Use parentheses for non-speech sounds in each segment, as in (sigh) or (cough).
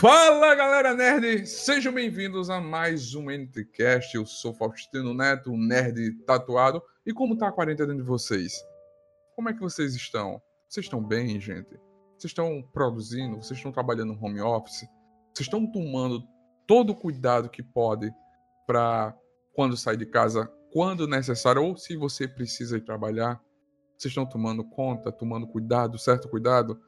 Fala galera nerd, sejam bem-vindos a mais um NTCast. Eu sou Faustino Neto, nerd tatuado. E como tá a quarentena de vocês? Como é que vocês estão? Vocês estão bem, gente? Vocês estão produzindo? Vocês estão trabalhando no home office? Vocês estão tomando todo o cuidado que pode para quando sair de casa, quando necessário, ou se você precisa ir trabalhar? Vocês estão tomando conta, tomando cuidado, certo cuidado?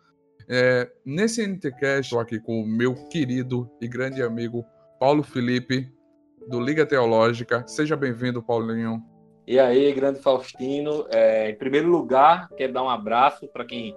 É, nesse NTCast, estou aqui com o meu querido e grande amigo Paulo Felipe, do Liga Teológica. Seja bem-vindo, Paulinho. E aí, grande Faustino. É, em primeiro lugar, quero dar um abraço para quem.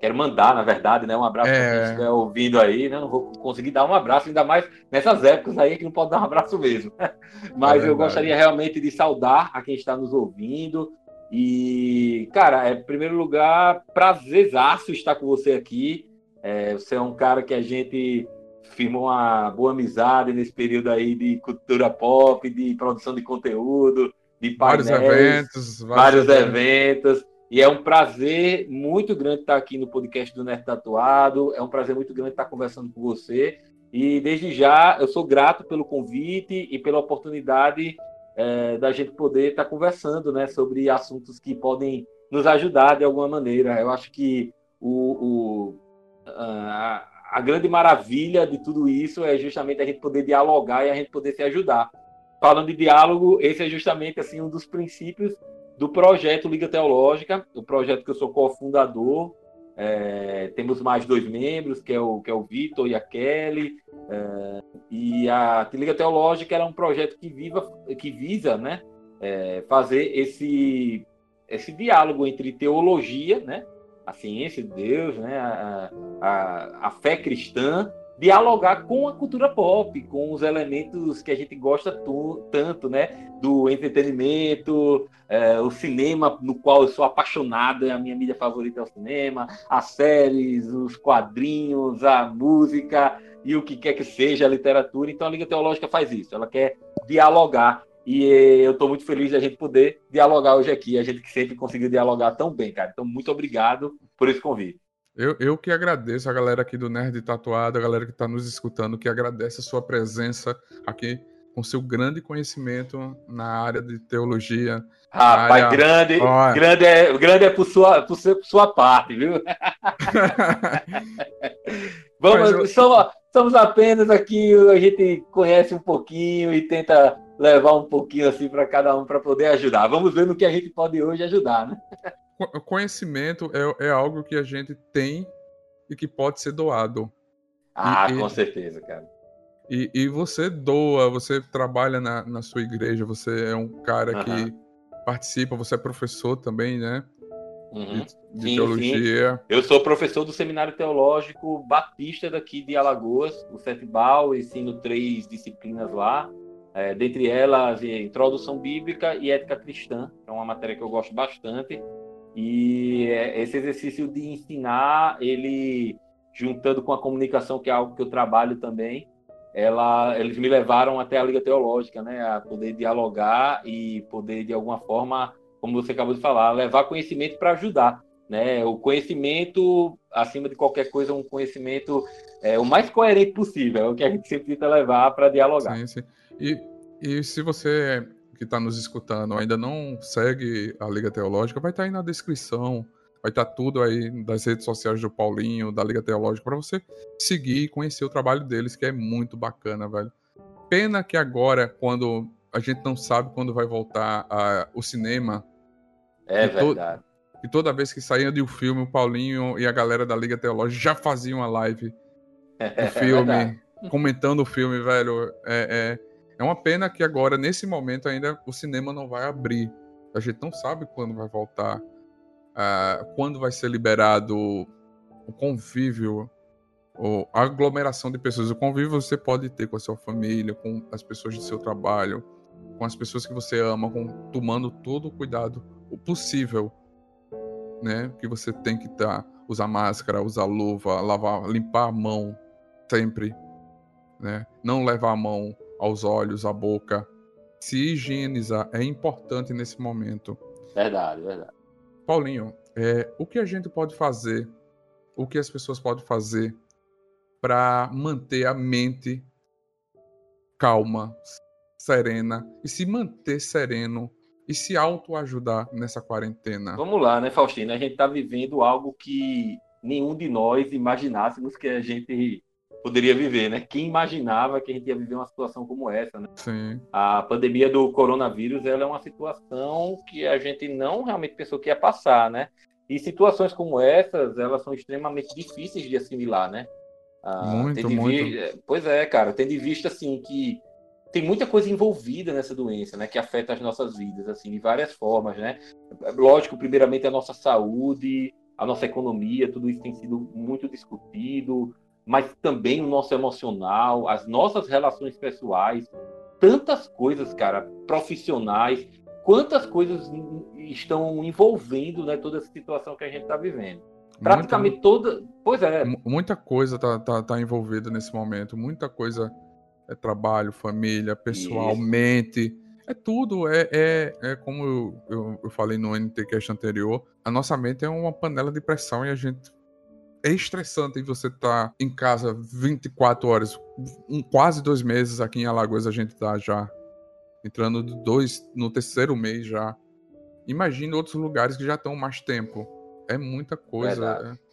Quero mandar, na verdade, né? Um abraço é... para quem estiver ouvindo aí, né? Não vou conseguir dar um abraço, ainda mais nessas épocas aí que não pode dar um abraço mesmo. (laughs) Mas é eu gostaria realmente de saudar a quem está nos ouvindo, e, cara, é, em primeiro lugar, prazerzaço estar com você aqui. É, você é um cara que a gente firmou uma boa amizade nesse período aí de cultura pop, de produção de conteúdo, de painéis, vários eventos, vários, vários eventos. eventos. E é um prazer muito grande estar aqui no podcast do Nerd Tatuado. É um prazer muito grande estar conversando com você. E desde já eu sou grato pelo convite e pela oportunidade é, da gente poder estar tá conversando né, sobre assuntos que podem nos ajudar de alguma maneira. Eu acho que o, o a, a, grande maravilha de tudo isso é justamente a gente poder dialogar e a gente poder se ajudar. Falando de diálogo, esse é justamente assim um dos princípios do projeto Liga Teológica, o projeto que eu sou cofundador. É, temos mais dois membros, que é o, que é o Vitor e a Kelly. É, e a Liga Teológica era um projeto que, viva, que visa né, é, fazer esse, esse diálogo entre teologia, né, a ciência de Deus, né, a, a, a fé cristã, dialogar com a cultura pop, com os elementos que a gente gosta tanto, né? Do entretenimento, é, o cinema, no qual eu sou apaixonado, a minha mídia favorita é o cinema, as séries, os quadrinhos, a música e o que quer que seja a literatura. Então a Liga Teológica faz isso, ela quer dialogar. E eu estou muito feliz de a gente poder dialogar hoje aqui, a gente que sempre conseguiu dialogar tão bem, cara. Então, muito obrigado por esse convite. Eu, eu que agradeço a galera aqui do Nerd Tatuado, a galera que está nos escutando, que agradece a sua presença aqui com seu grande conhecimento na área de teologia. Rapaz, área... grande, grande é, grande é por sua, por sua parte, viu? (laughs) Vamos, eu... somos, somos apenas aqui, a gente conhece um pouquinho e tenta levar um pouquinho assim para cada um para poder ajudar. Vamos ver no que a gente pode hoje ajudar, né? Conhecimento é, é algo que a gente tem e que pode ser doado. Ah, e, com certeza, cara. E, e você doa, você trabalha na, na sua igreja, você é um cara uhum. que participa, você é professor também, né? Uhum. De, de sim, teologia. Sim. Eu sou professor do Seminário Teológico Batista daqui de Alagoas, o Setbal, ensino três disciplinas lá. É, dentre elas, Introdução Bíblica e Ética Cristã, é uma matéria que eu gosto bastante. E esse exercício de ensinar, ele juntando com a comunicação, que é algo que eu trabalho também, ela, eles me levaram até a Liga Teológica, né, a poder dialogar e poder de alguma forma, como você acabou de falar, levar conhecimento para ajudar, né? O conhecimento, acima de qualquer coisa, um conhecimento é, o mais coerente possível, é o que a gente sempre tenta levar para dialogar. Sim, sim. E, e se você que está nos escutando ainda não segue a Liga Teológica, vai estar tá aí na descrição, vai estar tá tudo aí das redes sociais do Paulinho, da Liga Teológica, para você seguir e conhecer o trabalho deles, que é muito bacana, velho. Pena que agora, quando a gente não sabe quando vai voltar a, o cinema. É verdade. To, e toda vez que saía de um filme, o Paulinho e a galera da Liga Teológica já faziam uma live do (laughs) é filme, é comentando o filme, velho. É, é, é uma pena que agora, nesse momento, ainda o cinema não vai abrir. A gente não sabe quando vai voltar, uh, quando vai ser liberado o convívio, a aglomeração de pessoas. O convívio você pode ter com a sua família, com as pessoas do seu trabalho, com as pessoas que você ama, com, tomando todo o cuidado possível, né? Que você tem que tá, usar máscara, usar luva, lavar, limpar a mão sempre, né? Não levar a mão aos olhos, à boca. Se higienizar é importante nesse momento. Verdade, verdade. Paulinho, é, o que a gente pode fazer, o que as pessoas podem fazer para manter a mente calma, serena e se manter sereno e se autoajudar nessa quarentena? Vamos lá, né, Faustino? A gente está vivendo algo que nenhum de nós imaginássemos que a gente poderia viver, né? Quem imaginava que a gente ia viver uma situação como essa, né? Sim. A pandemia do coronavírus, ela é uma situação que a gente não realmente pensou que ia passar, né? E situações como essas, elas são extremamente difíceis de assimilar, né? Ah, muito, muito. Vi... Pois é, cara, tendo em vista, assim, que tem muita coisa envolvida nessa doença, né? Que afeta as nossas vidas, assim, de várias formas, né? Lógico, primeiramente a nossa saúde, a nossa economia, tudo isso tem sido muito discutido, mas também o nosso emocional, as nossas relações pessoais, tantas coisas, cara, profissionais, quantas coisas estão envolvendo né, toda essa situação que a gente está vivendo. Praticamente muita, toda. Pois é. Muita coisa está tá, tá envolvida nesse momento, muita coisa é trabalho, família, pessoalmente. É tudo, é, é, é como eu, eu, eu falei no NTCast anterior, a nossa mente é uma panela de pressão e a gente é estressante você estar tá em casa 24 horas, um, quase dois meses aqui em Alagoas a gente tá já entrando dois no terceiro mês já. Imagine outros lugares que já estão mais tempo. É muita coisa. É.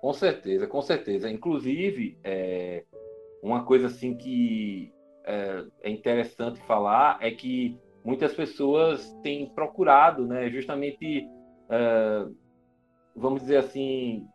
Com certeza, com certeza. Inclusive, é, uma coisa assim que é, é interessante falar é que muitas pessoas têm procurado, né, justamente, é, vamos dizer assim,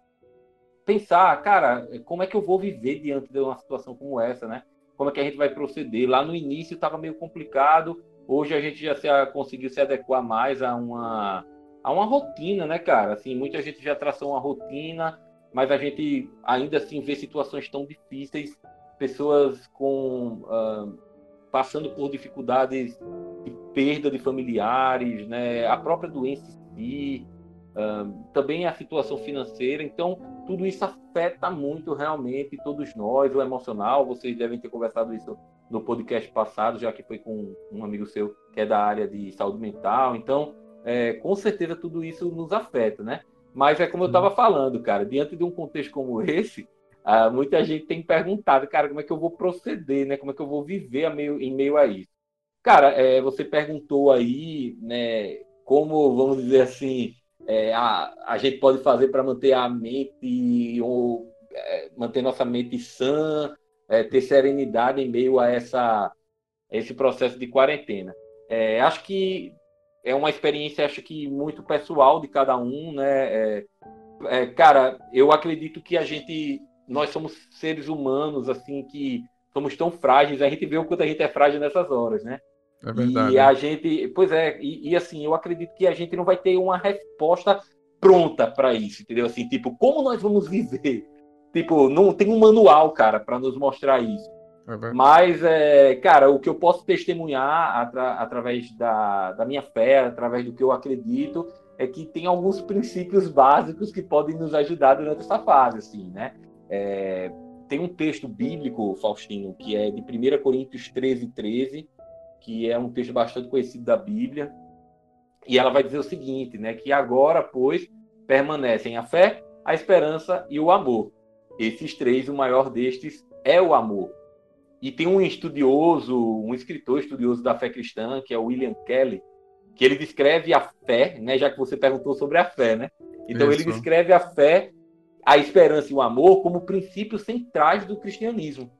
pensar, cara, como é que eu vou viver diante de uma situação como essa, né? Como é que a gente vai proceder? Lá no início estava meio complicado, hoje a gente já se, conseguiu se adequar mais a uma, a uma rotina, né, cara? Assim, muita gente já traçou uma rotina, mas a gente ainda assim vê situações tão difíceis, pessoas com uh, passando por dificuldades de perda de familiares, né? A própria doença em si, uh, também a situação financeira. Então, tudo isso afeta muito realmente todos nós, o emocional. Vocês devem ter conversado isso no podcast passado, já que foi com um amigo seu que é da área de saúde mental. Então, é, com certeza tudo isso nos afeta, né? Mas é como eu estava falando, cara, diante de um contexto como esse, uh, muita gente tem perguntado, cara, como é que eu vou proceder, né? Como é que eu vou viver meio, em meio a isso? Cara, é, você perguntou aí, né? Como, vamos dizer assim, é, a, a gente pode fazer para manter a mente ou é, manter nossa mente sã, é, ter serenidade em meio a essa esse processo de quarentena. É, acho que é uma experiência, acho que muito pessoal de cada um, né? É, é, cara, eu acredito que a gente, nós somos seres humanos, assim, que somos tão frágeis. A gente vê o quanto a gente é frágil nessas horas, né? É verdade. E a gente, pois é, e, e, assim, eu acredito que a gente não vai ter uma resposta pronta para isso, entendeu? Assim, tipo, como nós vamos viver? Tipo, não tem um manual, cara, para nos mostrar isso. É Mas, é, cara, o que eu posso testemunhar atra através da, da minha fé, através do que eu acredito, é que tem alguns princípios básicos que podem nos ajudar durante essa fase, assim, né? É, tem um texto bíblico, Faustino, que é de 1 Coríntios 13, 13, que é um texto bastante conhecido da Bíblia, e ela vai dizer o seguinte, né, que agora, pois, permanecem a fé, a esperança e o amor. Esses três, o maior destes é o amor. E tem um estudioso, um escritor estudioso da fé cristã, que é o William Kelly, que ele descreve a fé, né, já que você perguntou sobre a fé, né? Então Isso. ele descreve a fé, a esperança e o amor como princípios centrais do cristianismo.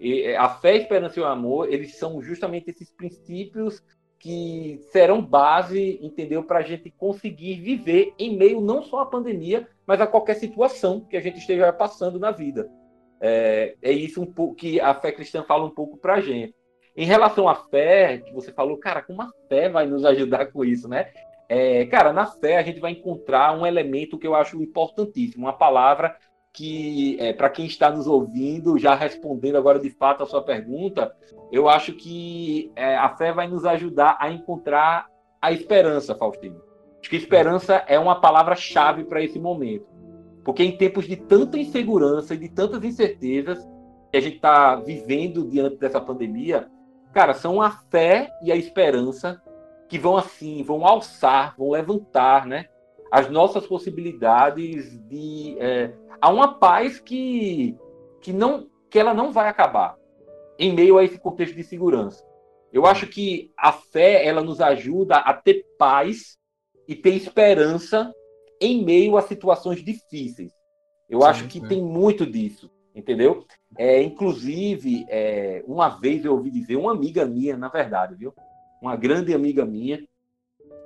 E a fé, a esperança e o amor, eles são justamente esses princípios que serão base, entendeu, para a gente conseguir viver em meio não só à pandemia, mas a qualquer situação que a gente esteja passando na vida. É, é isso um pouco que a fé cristã fala um pouco para a gente. Em relação à fé, que você falou, cara, como a fé vai nos ajudar com isso, né? É, cara, na fé a gente vai encontrar um elemento que eu acho importantíssimo, uma palavra que, é, para quem está nos ouvindo, já respondendo agora de fato a sua pergunta, eu acho que é, a fé vai nos ajudar a encontrar a esperança, Faustino. Acho que esperança é uma palavra-chave para esse momento. Porque em tempos de tanta insegurança e de tantas incertezas que a gente está vivendo diante dessa pandemia, cara, são a fé e a esperança que vão assim, vão alçar, vão levantar, né? As nossas possibilidades de é, a uma paz que que não que ela não vai acabar em meio a esse contexto de segurança. Eu acho que a fé ela nos ajuda a ter paz e ter esperança em meio a situações difíceis. Eu sim, acho que sim. tem muito disso, entendeu? É, inclusive, é, uma vez eu ouvi dizer, uma amiga minha, na verdade, viu? Uma grande amiga minha,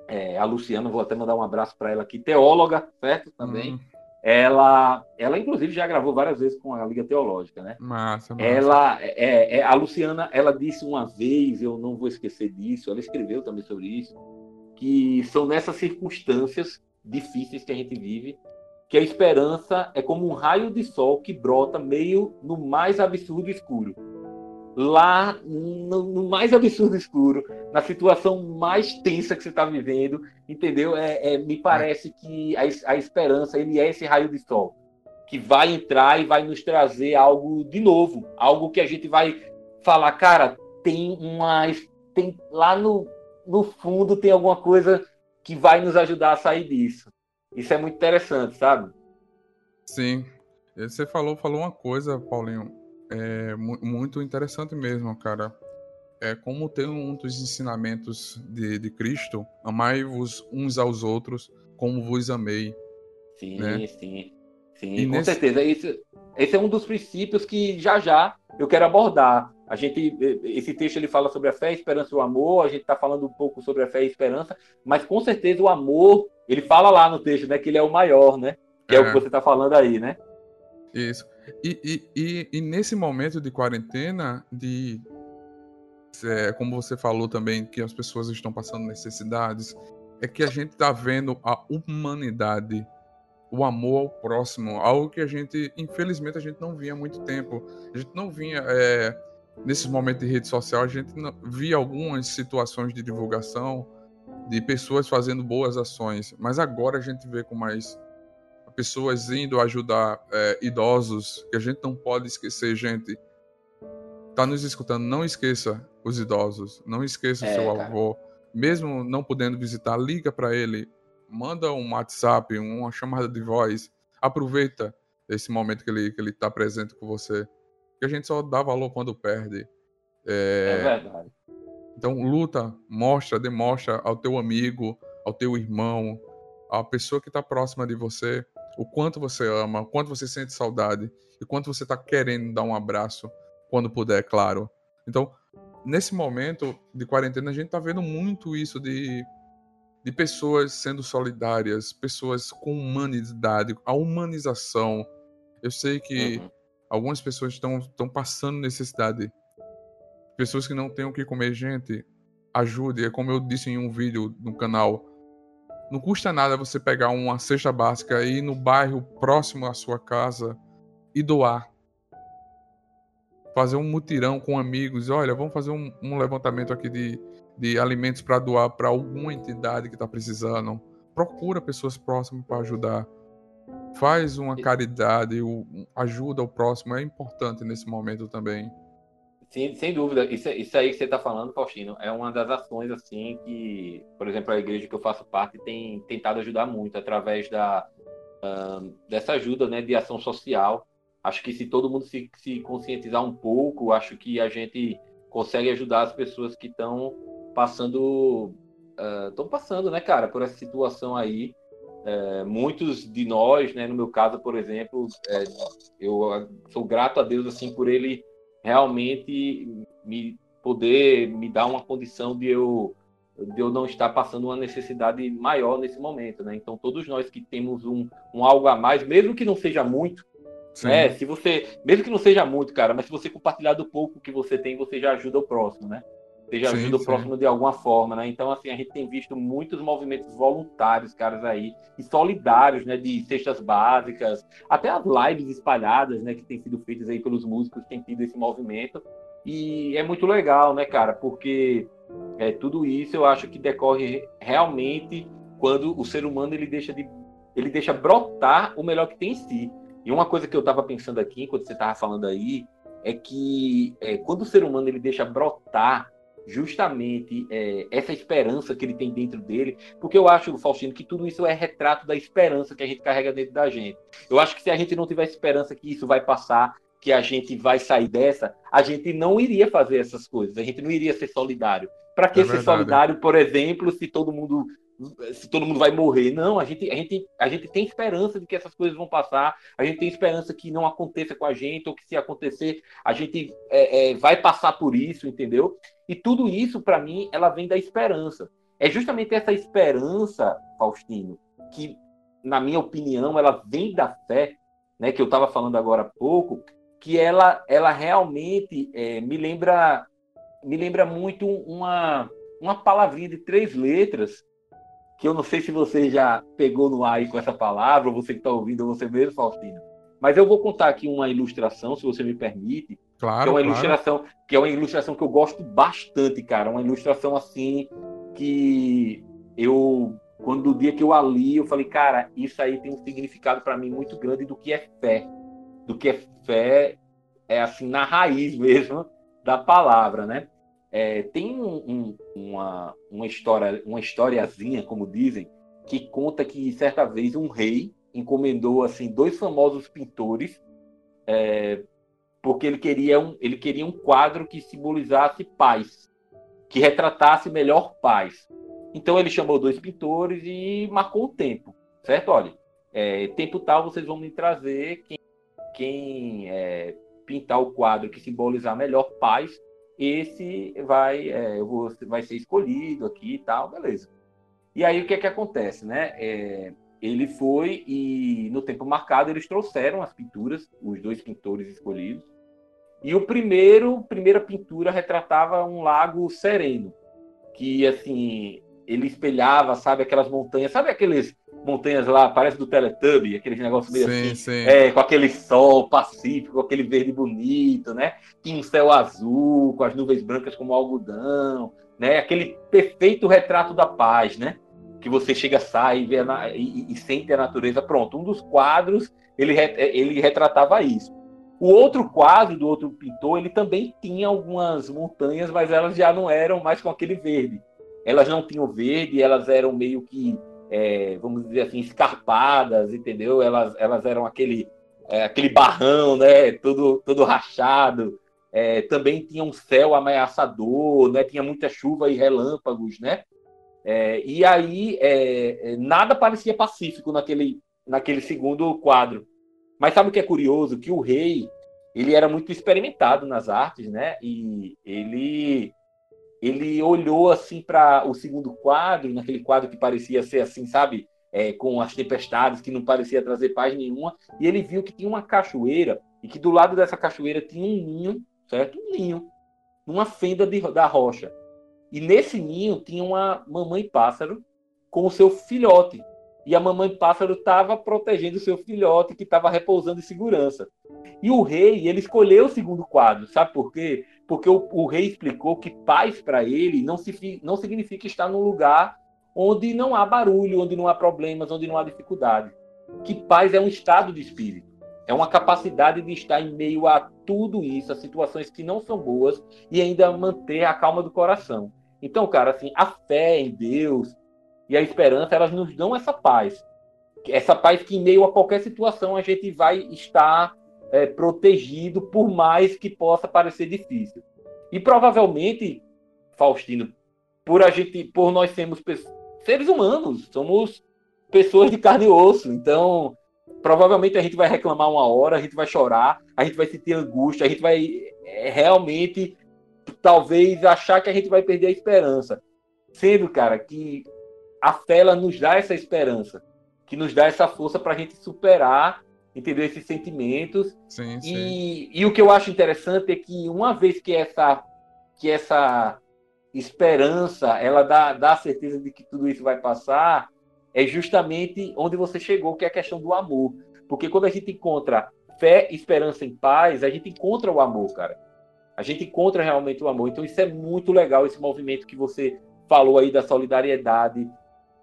é, a Luciana, vou até mandar um abraço para ela aqui, teóloga, certo? Também. Hum. Ela, ela, inclusive, já gravou várias vezes com a Liga Teológica, né? Massa, massa. Ela, é, é, a Luciana, ela disse uma vez, eu não vou esquecer disso, ela escreveu também sobre isso, que são nessas circunstâncias difíceis que a gente vive que a esperança é como um raio de sol que brota meio no mais absurdo escuro. Lá no, no mais absurdo escuro, na situação mais tensa que você está vivendo, entendeu? É, é, me parece que a, a esperança ele é esse raio de sol que vai entrar e vai nos trazer algo de novo, algo que a gente vai falar, cara, tem uma tem lá no, no fundo tem alguma coisa que vai nos ajudar a sair disso. Isso é muito interessante, sabe? Sim. Você falou, falou uma coisa, Paulinho, é muito interessante mesmo, cara. É como tem um dos ensinamentos de, de Cristo, amai-vos uns aos outros como vos amei. Sim, né? sim. Sim, e com nesse... certeza. Esse, esse é um dos princípios que já já eu quero abordar. A gente, esse texto ele fala sobre a fé, a esperança e o amor. A gente está falando um pouco sobre a fé e a esperança, mas com certeza o amor ele fala lá no texto, né, que ele é o maior, né? Que é, é o que você está falando aí, né? Isso. E, e, e, e, nesse momento de quarentena, de é, como você falou também, que as pessoas estão passando necessidades, é que a gente está vendo a humanidade, o amor ao próximo, algo que a gente, infelizmente, a gente não via há muito tempo. A gente não vinha. É, nesses momentos de rede social, a gente não, via algumas situações de divulgação de pessoas fazendo boas ações, mas agora a gente vê com mais pessoas indo ajudar é, idosos, que a gente não pode esquecer, gente. Tá nos escutando, não esqueça os idosos, não esqueça é, seu cara. avô, mesmo não podendo visitar, liga para ele, manda um WhatsApp, uma chamada de voz, aproveita esse momento que ele que ele tá presente com você, que a gente só dá valor quando perde. É, é verdade. Então, luta, mostra, demonstra ao teu amigo, ao teu irmão, à pessoa que está próxima de você, o quanto você ama, o quanto você sente saudade e quanto você está querendo dar um abraço quando puder, claro. Então, nesse momento de quarentena, a gente está vendo muito isso de, de pessoas sendo solidárias, pessoas com humanidade, a humanização. Eu sei que uhum. algumas pessoas estão passando necessidade pessoas que não têm o que comer, gente, ajude. É como eu disse em um vídeo no canal. Não custa nada você pegar uma cesta básica e ir no bairro próximo à sua casa e doar. Fazer um mutirão com amigos. Olha, vamos fazer um, um levantamento aqui de, de alimentos para doar para alguma entidade que está precisando. Procura pessoas próximas para ajudar. Faz uma caridade, ajuda o próximo. É importante nesse momento também. Sim, sem dúvida. Isso, isso aí que você está falando, Faustino, é uma das ações assim que, por exemplo, a igreja que eu faço parte tem tentado ajudar muito através da uh, dessa ajuda, né, de ação social. Acho que se todo mundo se, se conscientizar um pouco, acho que a gente consegue ajudar as pessoas que estão passando, estão uh, passando, né, cara, por essa situação aí. É, muitos de nós, né, no meu caso, por exemplo, é, eu sou grato a Deus assim por ele realmente me poder me dar uma condição de eu de eu não estar passando uma necessidade maior nesse momento, né? Então todos nós que temos um, um algo a mais, mesmo que não seja muito, Sim. né? Se você, mesmo que não seja muito, cara, mas se você compartilhar do pouco que você tem, você já ajuda o próximo, né? Você sim, ajuda o próximo de alguma forma, né? Então, assim, a gente tem visto muitos movimentos voluntários, caras aí, e solidários, né? De cestas básicas, até as lives espalhadas, né? Que têm sido feitas aí pelos músicos, tem tido esse movimento. E é muito legal, né, cara? Porque é, tudo isso eu acho que decorre realmente quando o ser humano ele deixa de ele deixa brotar o melhor que tem em si. E uma coisa que eu estava pensando aqui, enquanto você estava falando aí, é que é, quando o ser humano ele deixa brotar justamente é, essa esperança que ele tem dentro dele, porque eu acho, Faustino, que tudo isso é retrato da esperança que a gente carrega dentro da gente. Eu acho que se a gente não tiver esperança que isso vai passar, que a gente vai sair dessa, a gente não iria fazer essas coisas, a gente não iria ser solidário. Para que é ser solidário, por exemplo, se todo mundo se todo mundo vai morrer. Não, a gente, a, gente, a gente tem esperança de que essas coisas vão passar, a gente tem esperança que não aconteça com a gente, ou que se acontecer, a gente é, é, vai passar por isso, entendeu? E tudo isso, para mim, ela vem da esperança. É justamente essa esperança, Faustino, que, na minha opinião, ela vem da fé, né, que eu estava falando agora há pouco, que ela, ela realmente é, me lembra me lembra muito uma, uma palavrinha de três letras que eu não sei se você já pegou no ar aí com essa palavra, ou você que está ouvindo, ou você mesmo, Faustino. Mas eu vou contar aqui uma ilustração, se você me permite. Claro. Que é uma claro. ilustração, que é uma ilustração que eu gosto bastante, cara. Uma ilustração assim que eu, quando o dia que eu a li, eu falei, cara, isso aí tem um significado para mim muito grande do que é fé. Do que é fé, é assim, na raiz mesmo da palavra, né? É, tem um, um, uma, uma história, uma historiazinha, como dizem, que conta que certa vez um rei encomendou assim dois famosos pintores é, porque ele queria um ele queria um quadro que simbolizasse paz, que retratasse melhor paz. Então ele chamou dois pintores e marcou o tempo, certo? Olha, é, tempo tal vocês vão me trazer quem, quem é, pintar o quadro que simbolizar melhor paz esse vai, é, vou, vai ser escolhido aqui e tal, beleza. E aí o que é que acontece, né? É, ele foi e no tempo marcado eles trouxeram as pinturas, os dois pintores escolhidos. E o primeiro, primeira pintura retratava um lago sereno, que assim, ele espelhava, sabe, aquelas montanhas, sabe aqueles montanhas lá, parece do Teletubby, aqueles negócios meio sim, assim, sim. É, com aquele sol pacífico, aquele verde bonito, né? Tinha um céu azul, com as nuvens brancas como algodão, né? Aquele perfeito retrato da paz, né? Que você chega, sai e, vê e, e sente a natureza. Pronto, um dos quadros, ele, ele retratava isso. O outro quadro do outro pintor, ele também tinha algumas montanhas, mas elas já não eram mais com aquele verde. Elas não tinham verde, elas eram meio que é, vamos dizer assim, escarpadas, entendeu? Elas, elas eram aquele, é, aquele barrão, né? Todo, todo rachado. É, também tinha um céu ameaçador, né? Tinha muita chuva e relâmpagos, né? É, e aí é, é, nada parecia pacífico naquele, naquele segundo quadro. Mas sabe o que é curioso? Que o rei ele era muito experimentado nas artes, né? E ele ele olhou assim para o segundo quadro, naquele quadro que parecia ser assim, sabe, é, com as tempestades, que não parecia trazer paz nenhuma, e ele viu que tinha uma cachoeira e que do lado dessa cachoeira tinha um ninho, certo? Um ninho, numa fenda de, da rocha. E nesse ninho tinha uma mamãe pássaro com o seu filhote. E a mamãe pássaro estava protegendo o seu filhote que estava repousando em segurança. E o rei, ele escolheu o segundo quadro, sabe por quê? Porque o, o rei explicou que paz para ele não, se, não significa estar num lugar onde não há barulho, onde não há problemas, onde não há dificuldade. Que paz é um estado de espírito. É uma capacidade de estar em meio a tudo isso, a situações que não são boas e ainda manter a calma do coração. Então, cara, assim, a fé em Deus e a esperança, elas nos dão essa paz. Essa paz que em meio a qualquer situação a gente vai estar é, protegido, por mais que possa parecer difícil. E provavelmente, Faustino, por a gente, por nós sermos seres humanos, somos pessoas de carne e osso, então provavelmente a gente vai reclamar uma hora, a gente vai chorar, a gente vai sentir angústia, a gente vai é, realmente talvez achar que a gente vai perder a esperança. Sendo, cara, que a fé ela nos dá essa esperança, que nos dá essa força para a gente superar entendeu? Esses sentimentos. Sim, e, sim. e o que eu acho interessante é que uma vez que essa, que essa esperança ela dá, dá a certeza de que tudo isso vai passar, é justamente onde você chegou, que é a questão do amor. Porque quando a gente encontra fé, esperança em paz, a gente encontra o amor, cara. A gente encontra realmente o amor. Então isso é muito legal, esse movimento que você falou aí da solidariedade,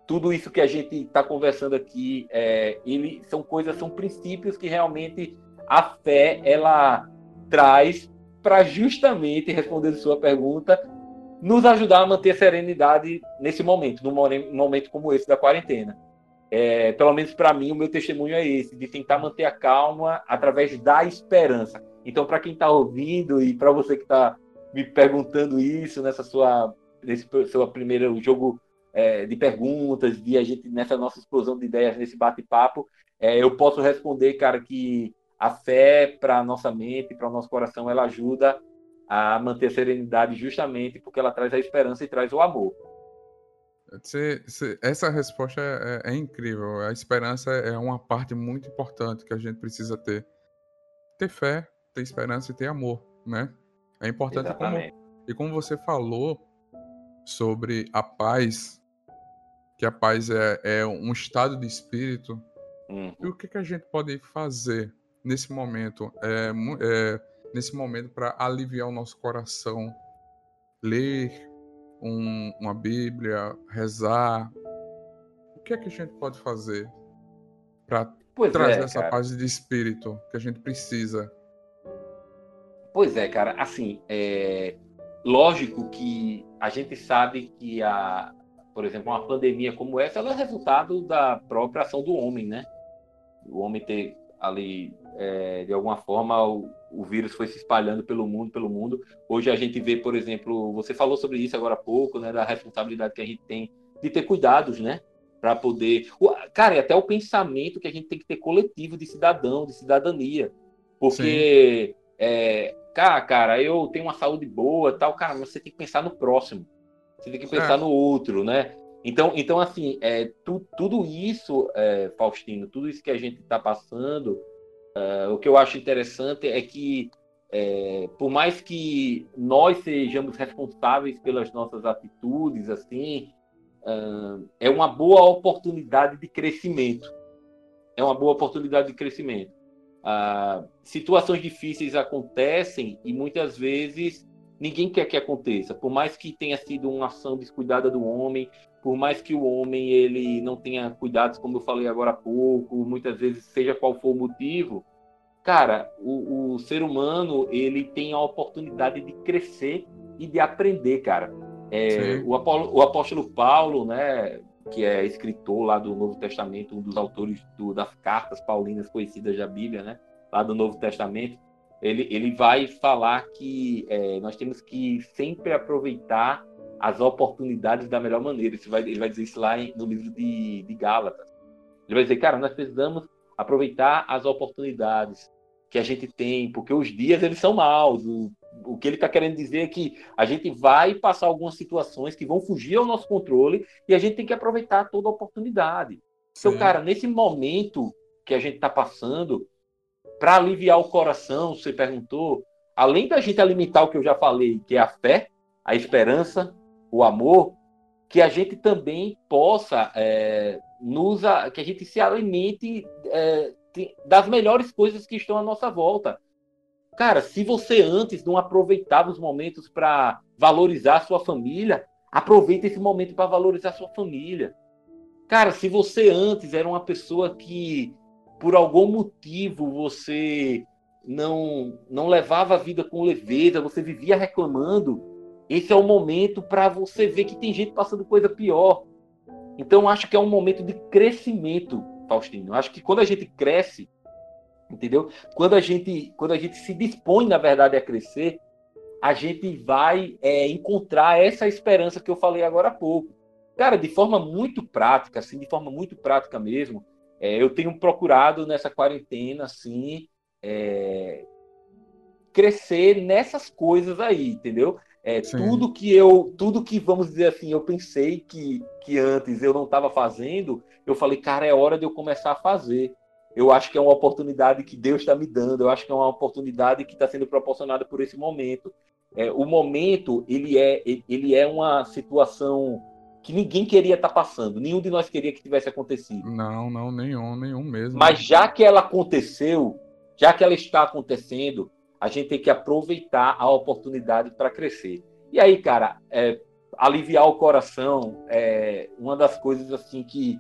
tudo isso que a gente está conversando aqui, é, ele são coisas, são princípios que realmente a fé ela traz para justamente responder sua pergunta, nos ajudar a manter a serenidade nesse momento, num momento como esse da quarentena. É, pelo menos para mim, o meu testemunho é esse, de tentar manter a calma através da esperança. Então, para quem está ouvindo e para você que está me perguntando isso nessa sua nesse seu primeiro jogo é, de perguntas, de a gente nessa nossa explosão de ideias, nesse bate-papo, é, eu posso responder, cara, que a fé para nossa mente, para o nosso coração, ela ajuda a manter a serenidade justamente porque ela traz a esperança e traz o amor. Essa resposta é, é, é, incrível. A esperança é uma parte muito importante que a gente precisa ter. Ter fé, ter esperança e ter amor, né? É importante como, e como você falou sobre a paz, que a paz é, é um estado de espírito. Uhum. E o que, que a gente pode fazer nesse momento? É, é nesse momento para aliviar o nosso coração, ler um, uma Bíblia, rezar. O que é que a gente pode fazer para trazer é, essa cara. paz de espírito que a gente precisa? Pois é, cara. Assim, é lógico que a gente sabe que a, por exemplo, uma pandemia como essa, ela é resultado da própria ação do homem, né? O homem ter ali, é, de alguma forma, o, o vírus foi se espalhando pelo mundo, pelo mundo. Hoje a gente vê, por exemplo, você falou sobre isso agora há pouco, né, da responsabilidade que a gente tem de ter cuidados, né, para poder, cara, e até o pensamento que a gente tem que ter coletivo de cidadão, de cidadania, porque, é, cara, cara, eu tenho uma saúde boa, tal, cara, mas você tem que pensar no próximo, você tem que pensar é. no outro, né? Então, então assim, é, tu, tudo isso, é, Faustino, tudo isso que a gente está passando, Uh, o que eu acho interessante é que, é, por mais que nós sejamos responsáveis pelas nossas atitudes, assim, uh, é uma boa oportunidade de crescimento. É uma boa oportunidade de crescimento. Uh, situações difíceis acontecem e muitas vezes ninguém quer que aconteça. Por mais que tenha sido uma ação descuidada do homem, por mais que o homem ele não tenha cuidados, como eu falei agora há pouco, muitas vezes seja qual for o motivo, cara, o, o ser humano ele tem a oportunidade de crescer e de aprender, cara. É, o, Apolo, o, apóstolo Paulo, né, que é escritor lá do Novo Testamento, um dos autores do, das cartas paulinas conhecidas da Bíblia, né, lá do Novo Testamento, ele, ele vai falar que é, nós temos que sempre aproveitar as oportunidades da melhor maneira. Ele vai, ele vai dizer isso lá no livro de, de Gálatas. Ele vai dizer, cara, nós precisamos aproveitar as oportunidades que a gente tem, porque os dias eles são maus. O, o que ele está querendo dizer é que a gente vai passar algumas situações que vão fugir ao nosso controle e a gente tem que aproveitar toda a oportunidade. Então, cara, nesse momento que a gente está passando, para aliviar o coração, você perguntou, além da gente alimentar o que eu já falei, que é a fé, a esperança, o amor, que a gente também possa é, nos, que a gente se alimente é, das melhores coisas que estão à nossa volta. Cara, se você antes não aproveitava os momentos para valorizar a sua família, aproveita esse momento para valorizar a sua família. Cara, se você antes era uma pessoa que por algum motivo você não não levava a vida com leveza, você vivia reclamando, esse é o momento para você ver que tem gente passando coisa pior. Então, acho que é um momento de crescimento, Faustino. Acho que quando a gente cresce, entendeu? Quando a gente, quando a gente se dispõe, na verdade, a crescer, a gente vai é, encontrar essa esperança que eu falei agora há pouco. Cara, de forma muito prática, assim, de forma muito prática mesmo, é, eu tenho procurado nessa quarentena, assim, é, crescer nessas coisas aí, entendeu? É, tudo que eu, tudo que vamos dizer assim, eu pensei que, que antes eu não estava fazendo, eu falei, cara, é hora de eu começar a fazer. Eu acho que é uma oportunidade que Deus está me dando, eu acho que é uma oportunidade que está sendo proporcionada por esse momento. É, o momento ele é, ele é uma situação que ninguém queria estar tá passando, nenhum de nós queria que tivesse acontecido. Não, não, nenhum, nenhum mesmo. Mas já que ela aconteceu, já que ela está acontecendo, a gente tem que aproveitar a oportunidade para crescer. E aí, cara, é, aliviar o coração é uma das coisas assim que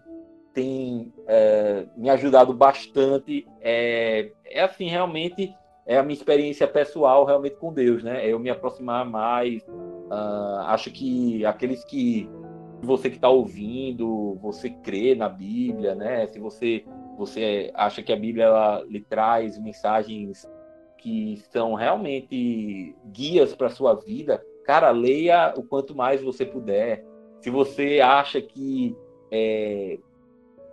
tem é, me ajudado bastante. É, é assim, realmente é a minha experiência pessoal realmente com Deus, né? É eu me aproximar mais. Uh, acho que aqueles que você que está ouvindo, você crê na Bíblia, né? Se você você acha que a Bíblia ela, lhe traz mensagens que são realmente guias para sua vida, cara, leia o quanto mais você puder. Se você acha que é,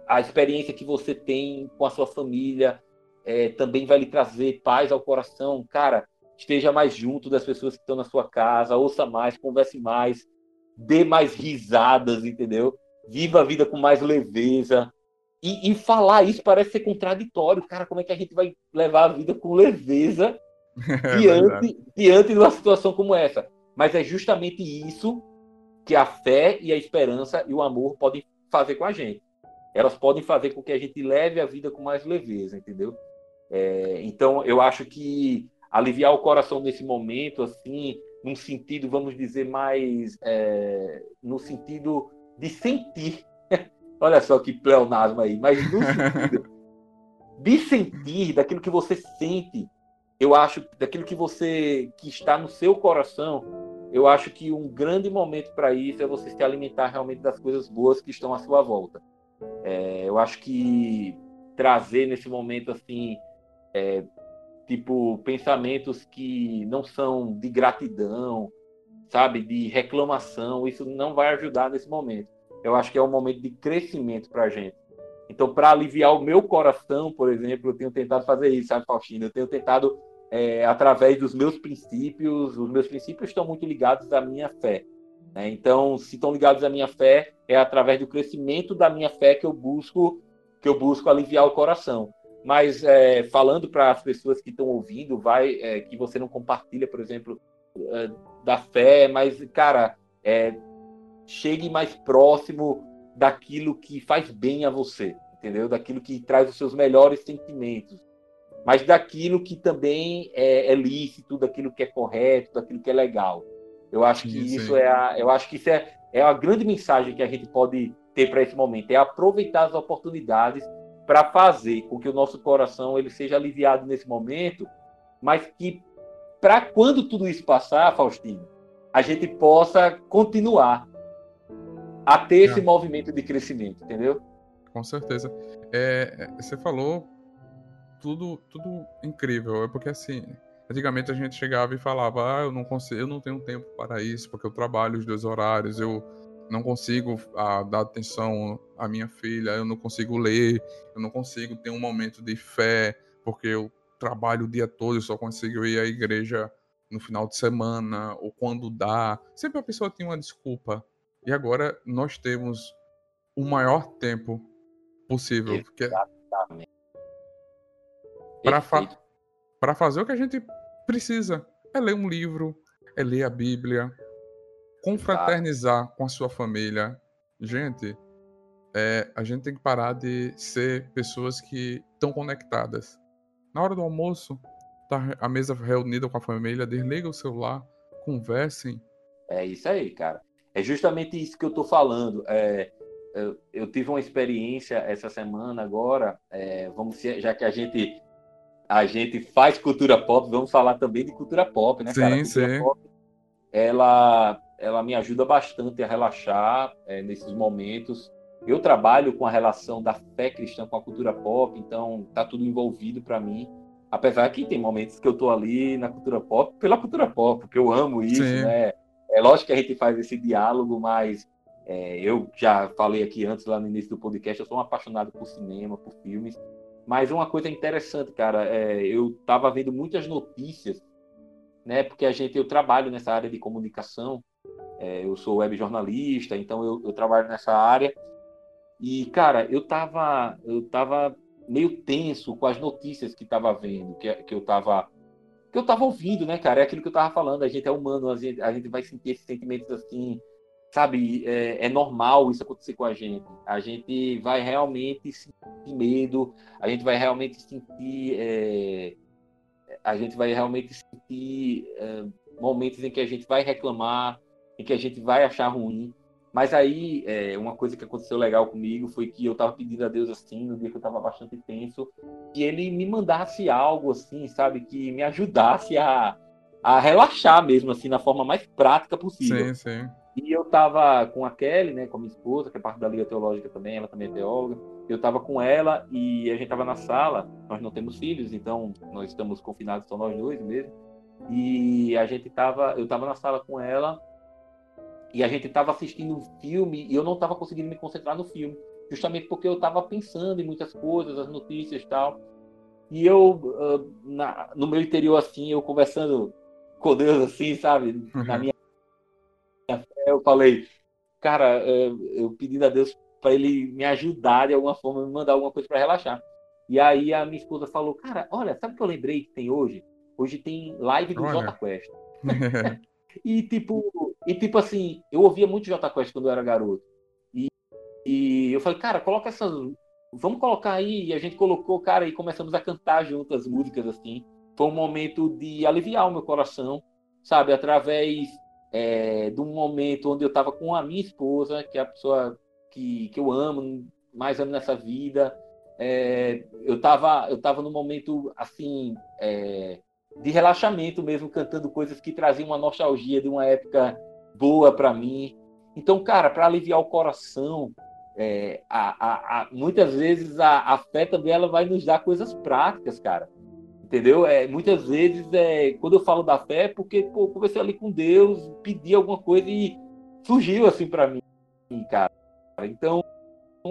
a experiência que você tem com a sua família é, também vai lhe trazer paz ao coração, cara, esteja mais junto das pessoas que estão na sua casa, ouça mais, converse mais, dê mais risadas, entendeu? Viva a vida com mais leveza. E, e falar isso parece ser contraditório. Cara, como é que a gente vai levar a vida com leveza (laughs) é diante, diante de uma situação como essa? Mas é justamente isso que a fé e a esperança e o amor podem fazer com a gente. Elas podem fazer com que a gente leve a vida com mais leveza, entendeu? É, então, eu acho que aliviar o coração nesse momento, assim, num sentido, vamos dizer, mais. É, no sentido de sentir. (laughs) Olha só que pleonasmo aí, mas no sentido (laughs) de sentir, daquilo que você sente, eu acho, daquilo que você. que está no seu coração, eu acho que um grande momento para isso é você se alimentar realmente das coisas boas que estão à sua volta. É, eu acho que trazer nesse momento assim é, tipo pensamentos que não são de gratidão, sabe, de reclamação, isso não vai ajudar nesse momento. Eu acho que é um momento de crescimento para a gente. Então, para aliviar o meu coração, por exemplo, eu tenho tentado fazer isso, sabe, Faustino? Eu tenho tentado, é, através dos meus princípios, os meus princípios estão muito ligados à minha fé. Né? Então, se estão ligados à minha fé, é através do crescimento da minha fé que eu busco que eu busco aliviar o coração. Mas é, falando para as pessoas que estão ouvindo, vai é, que você não compartilha, por exemplo, é, da fé, mas cara, é, chegue mais próximo daquilo que faz bem a você, entendeu? Daquilo que traz os seus melhores sentimentos, mas daquilo que também é, é lícito, daquilo que é correto, daquilo que é legal. Eu acho que isso, isso é a, eu acho que isso é, é a grande mensagem que a gente pode ter para esse momento, é aproveitar as oportunidades para fazer com que o nosso coração ele seja aliviado nesse momento, mas que para quando tudo isso passar, Faustino, a gente possa continuar a ter esse é. movimento de crescimento, entendeu? Com certeza. É, é, você falou tudo, tudo incrível. É porque assim, antigamente a gente chegava e falava, ah, eu não consigo, eu não tenho tempo para isso, porque eu trabalho os dois horários, eu não consigo ah, dar atenção à minha filha, eu não consigo ler, eu não consigo ter um momento de fé, porque eu trabalho o dia todo, eu só consigo ir à igreja no final de semana, ou quando dá. Sempre a pessoa tem uma desculpa. E agora nós temos o maior tempo possível. Para fa fazer o que a gente precisa. É ler um livro, é ler a Bíblia, confraternizar com a sua família. Gente, é, a gente tem que parar de ser pessoas que estão conectadas. Na hora do almoço, tá a mesa reunida com a família, desliga o celular, conversem. É isso aí, cara. É justamente isso que eu tô falando. É, eu, eu, tive uma experiência essa semana agora, é, vamos já que a gente a gente faz cultura pop, vamos falar também de cultura pop, né, sim, cara? sim. Pop, ela ela me ajuda bastante a relaxar é, nesses momentos. Eu trabalho com a relação da fé cristã com a cultura pop, então tá tudo envolvido para mim. Apesar que tem momentos que eu tô ali na cultura pop pela cultura pop, porque eu amo isso, Sim. né? É lógico que a gente faz esse diálogo, mas é, eu já falei aqui antes, lá no início do podcast, eu sou um apaixonado por cinema, por filmes. Mas uma coisa interessante, cara, é, eu tava vendo muitas notícias, né? Porque a gente, eu trabalho nessa área de comunicação, é, eu sou web jornalista, então eu, eu, trabalho nessa área. E, cara, eu tava, eu tava meio tenso com as notícias que tava vendo, que, que eu tava que eu tava ouvindo, né, cara? É aquilo que eu tava falando, a gente é humano, a gente, a gente vai sentir esses sentimentos assim, sabe? É, é, normal isso acontecer com a gente. A gente vai realmente sentir medo, a gente vai realmente sentir. É, a gente vai realmente sentir é, momentos em que a gente vai reclamar, em que a gente vai achar ruim. Mas aí, é, uma coisa que aconteceu legal comigo foi que eu tava pedindo a Deus assim, no dia que eu tava bastante tenso, que ele me mandasse algo assim, sabe, que me ajudasse a, a relaxar mesmo, assim, na forma mais prática possível. Sim, sim. E eu tava com a Kelly, né, com a minha esposa, que é parte da Liga Teológica também, ela também é teóloga. eu estava com ela e a gente estava na sala. Nós não temos filhos, então nós estamos confinados só nós dois mesmo. E a gente tava, eu estava na sala com ela e a gente estava assistindo um filme e eu não estava conseguindo me concentrar no filme, justamente porque eu estava pensando em muitas coisas, as notícias e tal. E eu, uh, na, no meu interior, assim, eu conversando com Deus, assim, sabe? Na uhum. minha fé, eu falei, cara, eu pedi a Deus para ele me ajudar de alguma forma, me mandar alguma coisa para relaxar. E aí a minha esposa falou, cara, olha, sabe o que eu lembrei que tem hoje? Hoje tem live do Jota Quest. (laughs) e tipo, e tipo assim, eu ouvia muito Jota Quest quando eu era garoto. E, e eu falei, cara, coloca essas. Vamos colocar aí. E a gente colocou, cara, e começamos a cantar juntas as músicas assim. Foi um momento de aliviar o meu coração, sabe? Através é, de um momento onde eu estava com a minha esposa, que é a pessoa que, que eu amo, mais amo nessa vida. É, eu estava eu tava num momento assim é, de relaxamento mesmo, cantando coisas que traziam uma nostalgia de uma época boa para mim. Então, cara, para aliviar o coração, é, a, a, a, muitas vezes a, fé também ela vai nos dar coisas práticas, cara. Entendeu? É, muitas vezes, é, quando eu falo da fé, é porque pô, conversei ali com Deus, pedi alguma coisa e surgiu assim para mim, cara. Então,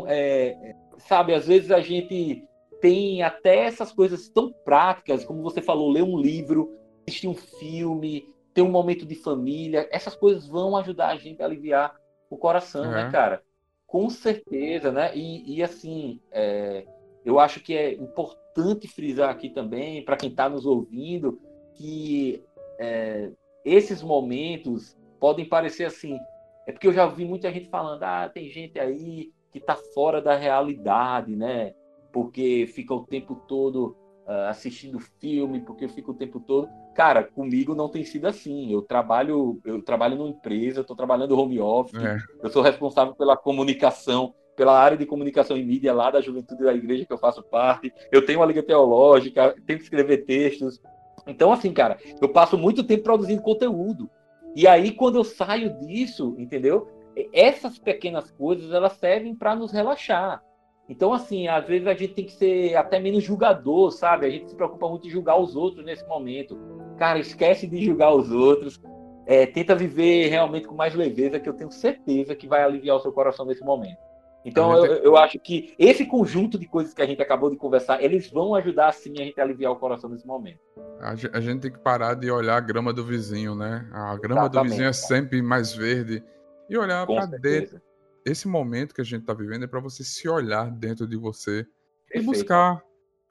é, sabe, às vezes a gente tem até essas coisas tão práticas, como você falou, ler um livro, assistir um filme, ter um momento de família, essas coisas vão ajudar a gente a aliviar o coração, né, cara? Com certeza, né? E, e assim, é, eu acho que é importante frisar aqui também, para quem está nos ouvindo, que é, esses momentos podem parecer assim. É porque eu já vi muita gente falando, ah, tem gente aí que está fora da realidade, né? Porque fica o tempo todo uh, assistindo filme, porque fica o tempo todo. Cara, comigo não tem sido assim. Eu trabalho, eu trabalho numa empresa, estou trabalhando home office, é. eu sou responsável pela comunicação, pela área de comunicação e mídia lá da juventude da igreja que eu faço parte. Eu tenho uma liga teológica, tenho que escrever textos. Então, assim, cara, eu passo muito tempo produzindo conteúdo. E aí, quando eu saio disso, entendeu? Essas pequenas coisas, elas servem para nos relaxar. Então, assim, às vezes a gente tem que ser até menos julgador, sabe? A gente se preocupa muito em julgar os outros nesse momento. Cara, esquece de julgar os outros. É, tenta viver realmente com mais leveza, que eu tenho certeza que vai aliviar o seu coração nesse momento. Então, gente... eu, eu, acho que esse conjunto de coisas que a gente acabou de conversar, eles vão ajudar, sim, a gente a aliviar o coração nesse momento. A gente tem que parar de olhar a grama do vizinho, né? A grama Exatamente, do vizinho é sempre mais verde. E olhar para dentro esse momento que a gente está vivendo é para você se olhar dentro de você Perfeito. e buscar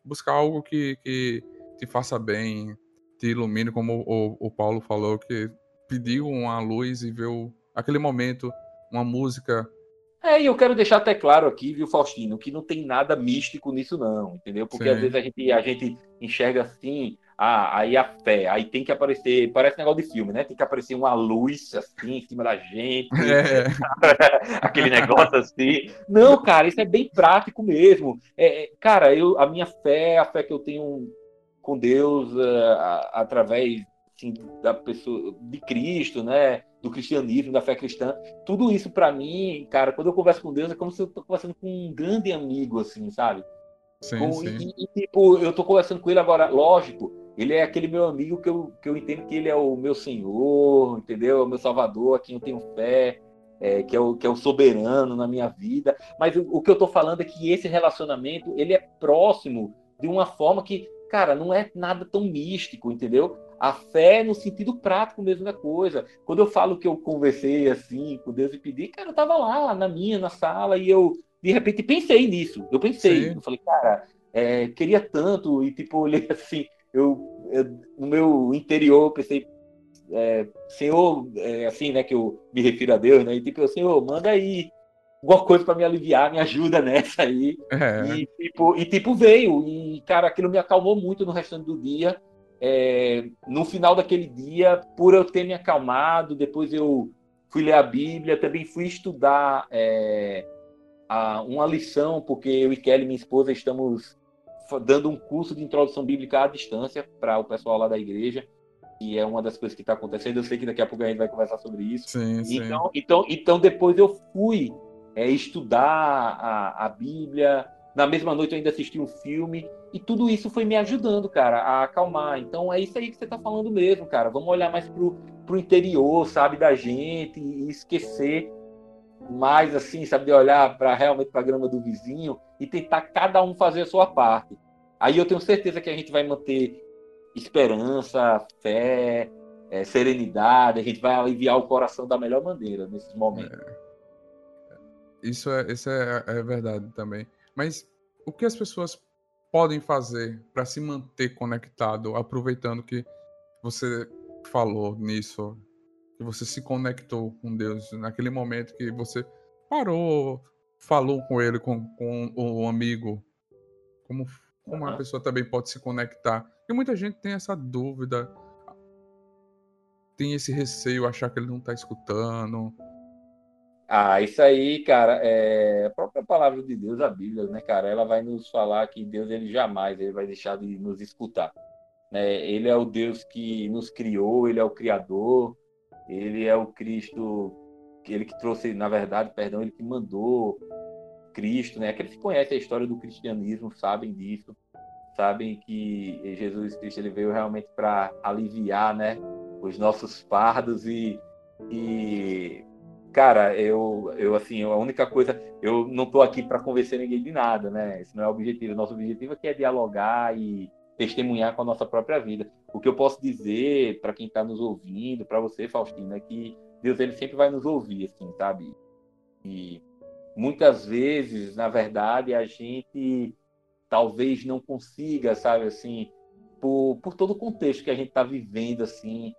buscar algo que, que te faça bem, te ilumine, como o, o Paulo falou, que pediu uma luz e viu aquele momento, uma música. É, e eu quero deixar até claro aqui, viu, Faustino, que não tem nada místico nisso, não, entendeu? Porque Sim. às vezes a gente, a gente enxerga assim, ah, aí a fé, aí tem que aparecer, parece negócio de filme, né? Tem que aparecer uma luz assim em cima da gente, (laughs) é. (laughs) aquele negócio assim. Não, cara, isso é bem prático mesmo. É, é, cara, eu, a minha fé, a fé que eu tenho com Deus uh, através assim, da pessoa de Cristo, né? Do cristianismo, da fé cristã, tudo isso para mim, cara, quando eu converso com Deus é como se eu tô conversando com um grande amigo, assim, sabe? Sim, com, sim. E, e, tipo, eu tô conversando com ele agora, lógico ele é aquele meu amigo que eu, que eu entendo que ele é o meu Senhor, entendeu? É o meu Salvador, a quem eu tenho fé, é, que, é o, que é o soberano na minha vida. Mas o, o que eu estou falando é que esse relacionamento, ele é próximo de uma forma que, cara, não é nada tão místico, entendeu? A fé no sentido prático mesmo da coisa. Quando eu falo que eu conversei assim com Deus e pedi, cara, eu tava lá na minha, na sala, e eu, de repente, pensei nisso. Eu pensei, Sim. eu falei, cara, é, queria tanto, e tipo, olhei (laughs) assim, eu, eu no meu interior pensei, é, Senhor, é, assim, né, que eu me refiro a Deus, né, e tipo, Senhor, manda aí alguma coisa para me aliviar, me ajuda nessa aí. É. E, tipo, e tipo, veio, e cara, aquilo me acalmou muito no restante do dia. É, no final daquele dia, por eu ter me acalmado, depois eu fui ler a Bíblia, também fui estudar é, a, uma lição, porque eu e Kelly, minha esposa, estamos dando um curso de introdução bíblica à distância para o pessoal lá da igreja, e é uma das coisas que está acontecendo. Eu sei que daqui a pouco a gente vai conversar sobre isso. Sim, então, sim. então, então depois eu fui é, estudar a, a Bíblia, Na mesma noite eu ainda assisti um filme. E tudo isso foi me ajudando, cara, a acalmar. Então é isso aí que você tá falando mesmo, cara. Vamos olhar mais pro, pro interior, sabe, da gente e esquecer mais assim, sabe, de olhar para realmente para a grama do vizinho e tentar cada um fazer a sua parte. Aí eu tenho certeza que a gente vai manter esperança, fé, é, serenidade, a gente vai aliviar o coração da melhor maneira nesses momentos. É. Isso, é, isso é, é verdade também. Mas o que as pessoas podem fazer para se manter conectado, aproveitando que você falou nisso, que você se conectou com Deus naquele momento que você parou, falou com ele, com, com o amigo, como, como uhum. a pessoa também pode se conectar. E muita gente tem essa dúvida, tem esse receio, achar que ele não está escutando. Ah, isso aí, cara, é a própria palavra de Deus, a Bíblia, né, cara? Ela vai nos falar que Deus ele jamais ele vai deixar de nos escutar. Né? Ele é o Deus que nos criou, ele é o Criador, ele é o Cristo, ele que trouxe, na verdade, perdão, ele que mandou Cristo, né? Aqueles que conhecem a história do cristianismo sabem disso, sabem que Jesus Cristo ele veio realmente para aliviar, né, os nossos fardos e, e cara, eu, eu assim, a única coisa, eu não estou aqui para convencer ninguém de nada, né? Esse não é o objetivo. O nosso objetivo aqui é dialogar e testemunhar com a nossa própria vida. O que eu posso dizer para quem está nos ouvindo, para você, Faustino, é que Deus ele sempre vai nos ouvir, assim, sabe? E muitas vezes, na verdade, a gente talvez não consiga, sabe, assim, por, por todo o contexto que a gente está vivendo, assim.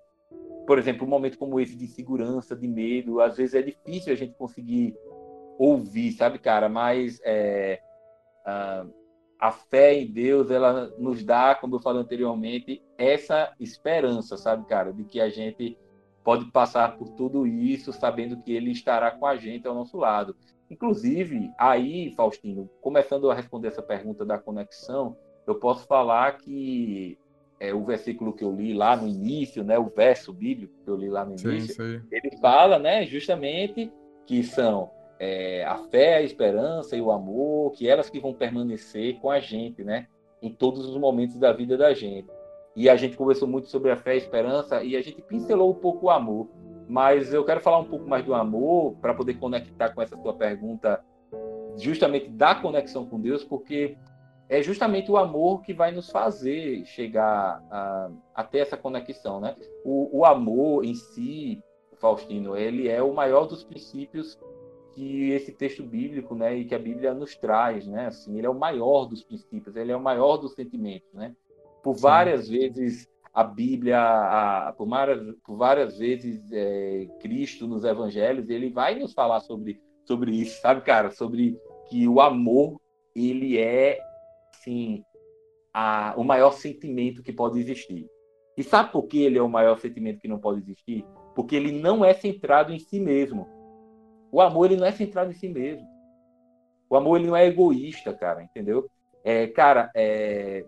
Por exemplo, um momento como esse de insegurança, de medo, às vezes é difícil a gente conseguir ouvir, sabe, cara? Mas é, a fé em Deus, ela nos dá, como eu falei anteriormente, essa esperança, sabe, cara, de que a gente pode passar por tudo isso sabendo que ele estará com a gente ao nosso lado. Inclusive, aí, Faustino, começando a responder essa pergunta da conexão, eu posso falar que é, o versículo que eu li lá no início, né, o verso bíblico que eu li lá no início, sim, sim. ele fala, né, justamente que são é, a fé, a esperança e o amor, que elas que vão permanecer com a gente, né? Em todos os momentos da vida da gente. E a gente conversou muito sobre a fé, a esperança e a gente pincelou um pouco o amor. Mas eu quero falar um pouco mais do amor para poder conectar com essa sua pergunta, justamente da conexão com Deus, porque é justamente o amor que vai nos fazer chegar a, até essa conexão, né? O, o amor em si, Faustino, ele é o maior dos princípios que esse texto bíblico, né, e que a Bíblia nos traz, né, assim, ele é o maior dos princípios, ele é o maior dos sentimentos, né? Por várias Sim. vezes a Bíblia, a, por, várias, por várias vezes é, Cristo nos Evangelhos, ele vai nos falar sobre sobre isso, sabe, cara, sobre que o amor ele é, assim, a, o maior sentimento que pode existir. E sabe por que ele é o maior sentimento que não pode existir? Porque ele não é centrado em si mesmo o amor ele não é centrado em si mesmo. O amor ele não é egoísta, cara, entendeu? É, cara, é,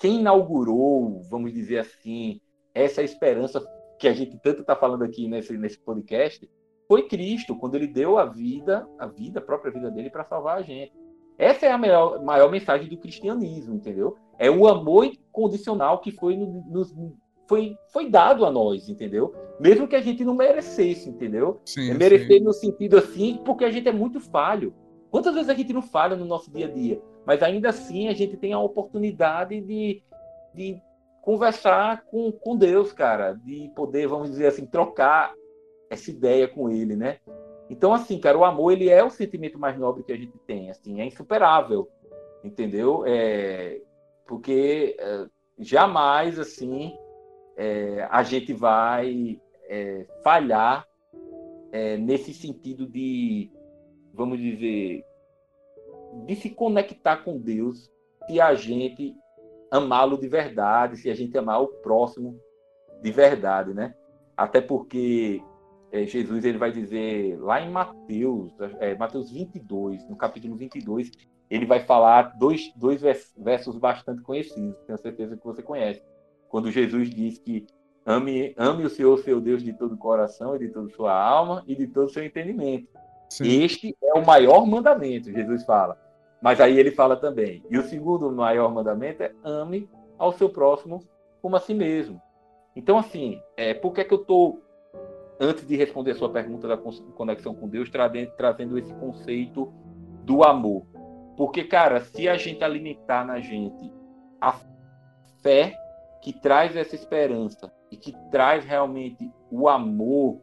quem inaugurou, vamos dizer assim, essa esperança que a gente tanto está falando aqui nesse, nesse podcast, foi Cristo, quando ele deu a vida, a vida, a própria vida dele, para salvar a gente. Essa é a maior, maior mensagem do cristianismo, entendeu? É o amor incondicional que foi, nos, foi, foi dado a nós, entendeu? Mesmo que a gente não merecesse, entendeu? Sim, é merecer sim. no sentido assim, porque a gente é muito falho. Quantas vezes a gente não falha no nosso dia a dia? Mas ainda assim a gente tem a oportunidade de, de conversar com, com Deus, cara, de poder, vamos dizer assim, trocar essa ideia com Ele, né? Então, assim, cara, o amor ele é o sentimento mais nobre que a gente tem, assim, é insuperável, entendeu? É, porque é, jamais, assim, é, a gente vai é, falhar é, nesse sentido de, vamos dizer, de se conectar com Deus se a gente amá-lo de verdade, se a gente amar o próximo de verdade, né? Até porque é, Jesus ele vai dizer lá em Mateus, é, Mateus 22, no capítulo 22, ele vai falar dois, dois versos bastante conhecidos, tenho certeza que você conhece quando Jesus diz que ame, ame o Senhor, seu Deus, de todo o coração e de toda a sua alma e de todo o seu entendimento. Sim. Este é o maior mandamento, Jesus fala. Mas aí ele fala também, e o segundo maior mandamento é ame ao seu próximo como a si mesmo. Então, assim, é, por que, é que eu estou, antes de responder a sua pergunta da conexão com Deus, trazendo esse conceito do amor? Porque, cara, se a gente alimentar na gente a fé que traz essa esperança e que traz realmente o amor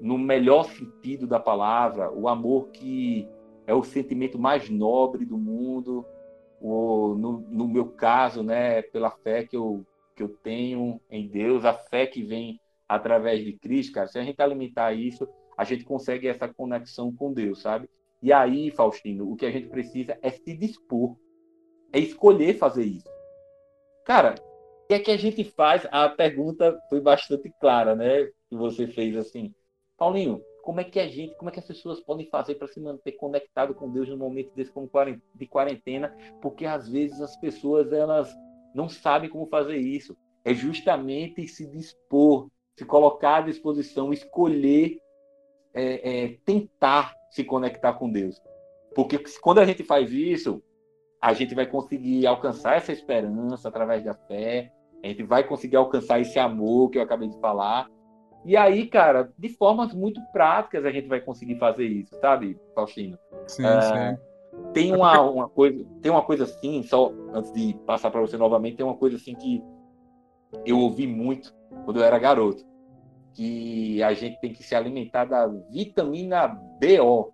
no melhor sentido da palavra, o amor que é o sentimento mais nobre do mundo, o, no, no meu caso, né, pela fé que eu, que eu tenho em Deus, a fé que vem através de Cristo, cara, se a gente alimentar isso, a gente consegue essa conexão com Deus, sabe? E aí, Faustino, o que a gente precisa é se dispor, é escolher fazer isso. Cara, que é que a gente faz? A pergunta foi bastante clara, né? Que você fez assim. Paulinho, como é que a gente, como é que as pessoas podem fazer para se manter conectado com Deus no momento desse como de quarentena? Porque às vezes as pessoas elas não sabem como fazer isso. É justamente se dispor, se colocar à disposição, escolher, é, é, tentar se conectar com Deus. Porque quando a gente faz isso, a gente vai conseguir alcançar essa esperança através da fé, a gente vai conseguir alcançar esse amor que eu acabei de falar. E aí, cara, de formas muito práticas a gente vai conseguir fazer isso, sabe, Faustino? Sim, uh, sim. Tem uma, uma coisa, tem uma coisa assim, só antes de passar para você novamente, tem uma coisa assim que eu ouvi muito quando eu era garoto, que a gente tem que se alimentar da vitamina BO.